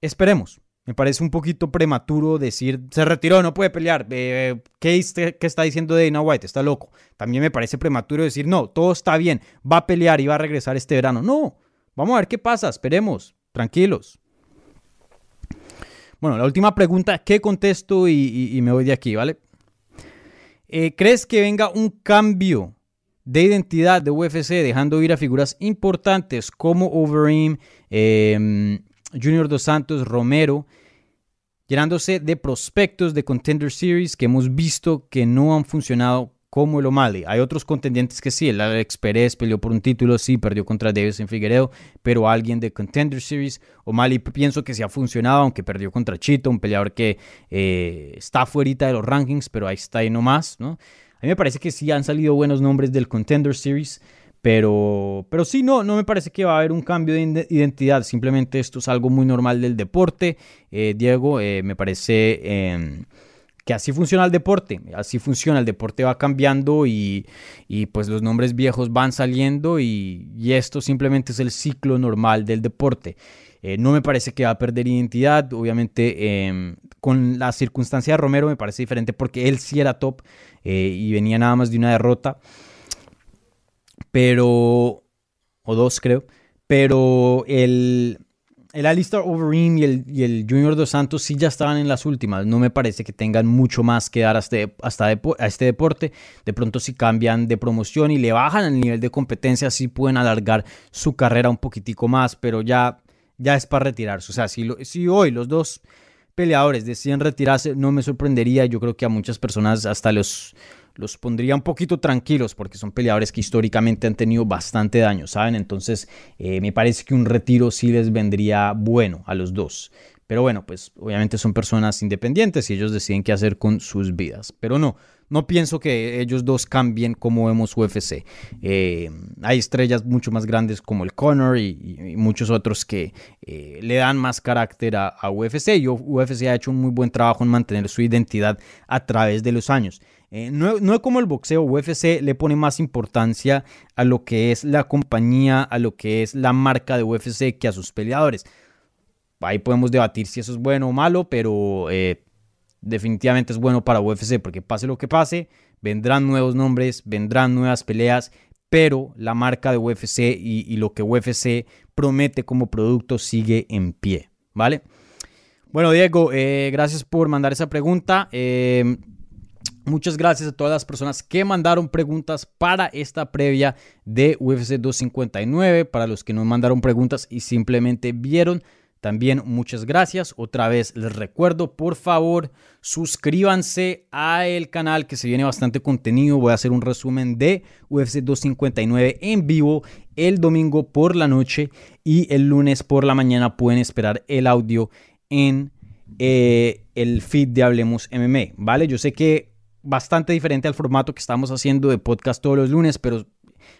esperemos. Me parece un poquito prematuro decir, se retiró, no puede pelear. ¿qué, ¿Qué, está diciendo Dana White? Está loco. También me parece prematuro decir, no, todo está bien, va a pelear y va a regresar este verano. No, vamos a ver qué pasa, esperemos, tranquilos. Bueno, la última pregunta, ¿qué contesto y, me voy de aquí, ¿vale? Eh, ¿Crees que venga un cambio de identidad de UFC dejando ir a figuras importantes como Overeem, eh, Junior Dos Santos, Romero, llenándose de prospectos de Contender Series que hemos visto que no han funcionado como el O'Malley. Hay otros contendientes que sí, el Alex Pérez peleó por un título, sí, perdió contra Davis en Figueredo, pero alguien de Contender Series, O'Malley pienso que sí ha funcionado, aunque perdió contra Chito, un peleador que eh, está fuera de los rankings, pero ahí está y no más, ¿no? A mí me parece que sí han salido buenos nombres del Contender Series. Pero, pero sí, no, no me parece que va a haber un cambio de identidad. Simplemente esto es algo muy normal del deporte. Eh, Diego, eh, me parece em, que así funciona el deporte. Así funciona, el deporte va cambiando y, pues los nombres viejos van saliendo y, esto simplemente es el ciclo normal del deporte. Eh, no me parece que va a perder identidad. Obviamente, em, con la circunstancia de Romero me parece diferente porque él sí era top y venía nada más de una derrota pero, o dos creo, pero el, el Alistair Overeem y el, y el, Junior Dos Santos sí ya estaban en las últimas. No me parece que tengan mucho más que dar hasta, hasta a este deporte. De pronto si cambian de promoción y le bajan el nivel de competencia, sí pueden alargar su carrera un poquitico más, pero ya, ya es para retirarse. O sea, si, si hoy los dos peleadores deciden retirarse, no me sorprendería. Yo creo que a muchas personas hasta los los pondría un poquito tranquilos porque son peleadores que históricamente han tenido bastante daño, ¿saben? Entonces eh, me parece que un retiro sí les vendría bueno a los dos. Pero bueno, pues obviamente son personas independientes y ellos deciden qué hacer con sus vidas. Pero no, no pienso que ellos dos cambien como vemos UFC. Eh, hay estrellas mucho más grandes como el Conor y, muchos otros que eh, le dan más carácter a, a UFC. Y UFC ha hecho un muy buen trabajo en mantener su identidad a través de los años. Eh, no, no, es como el boxeo, UFC le pone más importancia a lo que es la compañía, a lo que es la marca de UFC que a sus peleadores. Ahí podemos debatir si eso es bueno o malo, pero eh, definitivamente es bueno para UFC porque pase lo que pase, vendrán nuevos nombres, vendrán nuevas peleas, pero la marca de UFC y, lo que UFC promete como producto sigue en pie, ¿vale? Bueno, Diego, eh, gracias por mandar esa pregunta. Muchas gracias a todas las personas que mandaron preguntas para esta previa de UFC 259. Para los que no mandaron preguntas y simplemente vieron, también muchas gracias. Otra vez les recuerdo, por favor, suscríbanse al canal que se viene bastante contenido. Voy a hacer un resumen de UFC 259 en vivo el domingo por la noche y el lunes por la mañana pueden esperar el audio en eh, el feed de Hablemos MMA, ¿vale? Yo sé que bastante diferente al formato que estamos haciendo de podcast todos los lunes, pero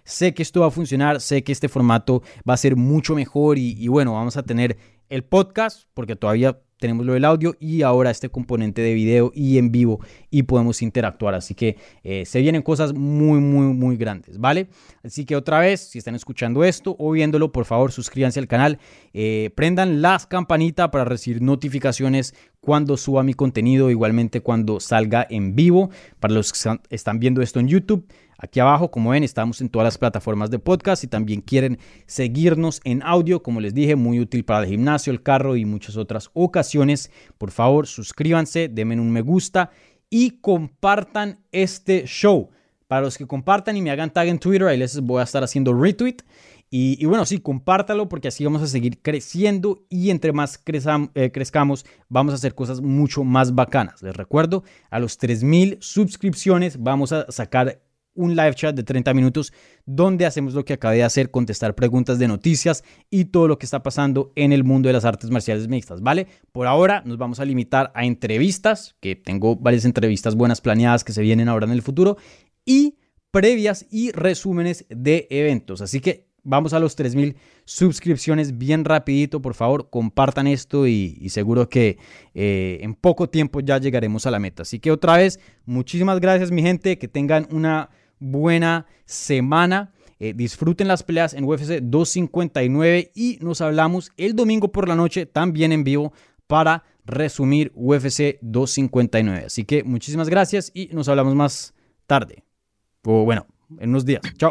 sé que esto va a funcionar, sé que este formato va a ser mucho mejor y, bueno, vamos a tener el podcast porque todavía tenemos lo del audio y ahora este componente de video y en vivo y podemos interactuar. Así que eh, se vienen cosas muy, muy, muy grandes, ¿vale? Así que otra vez, si están escuchando esto o viéndolo, por favor suscríbanse al canal, eh, prendan las campanitas para recibir notificaciones cuando suba mi contenido, igualmente cuando salga en vivo. Para los que están viendo esto en YouTube, Aquí abajo, como ven, estamos en todas las plataformas de podcast. y también quieren seguirnos en audio, como les dije, muy útil para el gimnasio, el carro y muchas otras ocasiones, por favor, suscríbanse, denme un me gusta y compartan este show. Para los que compartan y me hagan tag en Twitter, ahí les voy a estar haciendo retweet. Y, bueno, sí, compártalo porque así vamos a seguir creciendo y entre más eh, crezcamos, vamos a hacer cosas mucho más bacanas. Les recuerdo, a los 3000 suscripciones vamos a sacar un live chat de 30 minutos donde hacemos lo que acabé de hacer, contestar preguntas de noticias y todo lo que está pasando en el mundo de las artes marciales mixtas, ¿vale? Por ahora nos vamos a limitar a entrevistas, que tengo varias entrevistas buenas planeadas que se vienen ahora en el futuro, y previas y resúmenes de eventos. Así que vamos a los 3000 suscripciones bien rapidito. Por favor, compartan esto y, seguro que eh, en poco tiempo ya llegaremos a la meta. Así que otra vez, muchísimas gracias mi gente. Que tengan una buena semana. Eh, disfruten las peleas en UFC 259 y nos hablamos el domingo por la noche también en vivo para resumir UFC 259. Así que muchísimas gracias y nos hablamos más tarde. O bueno, en unos días. Chao.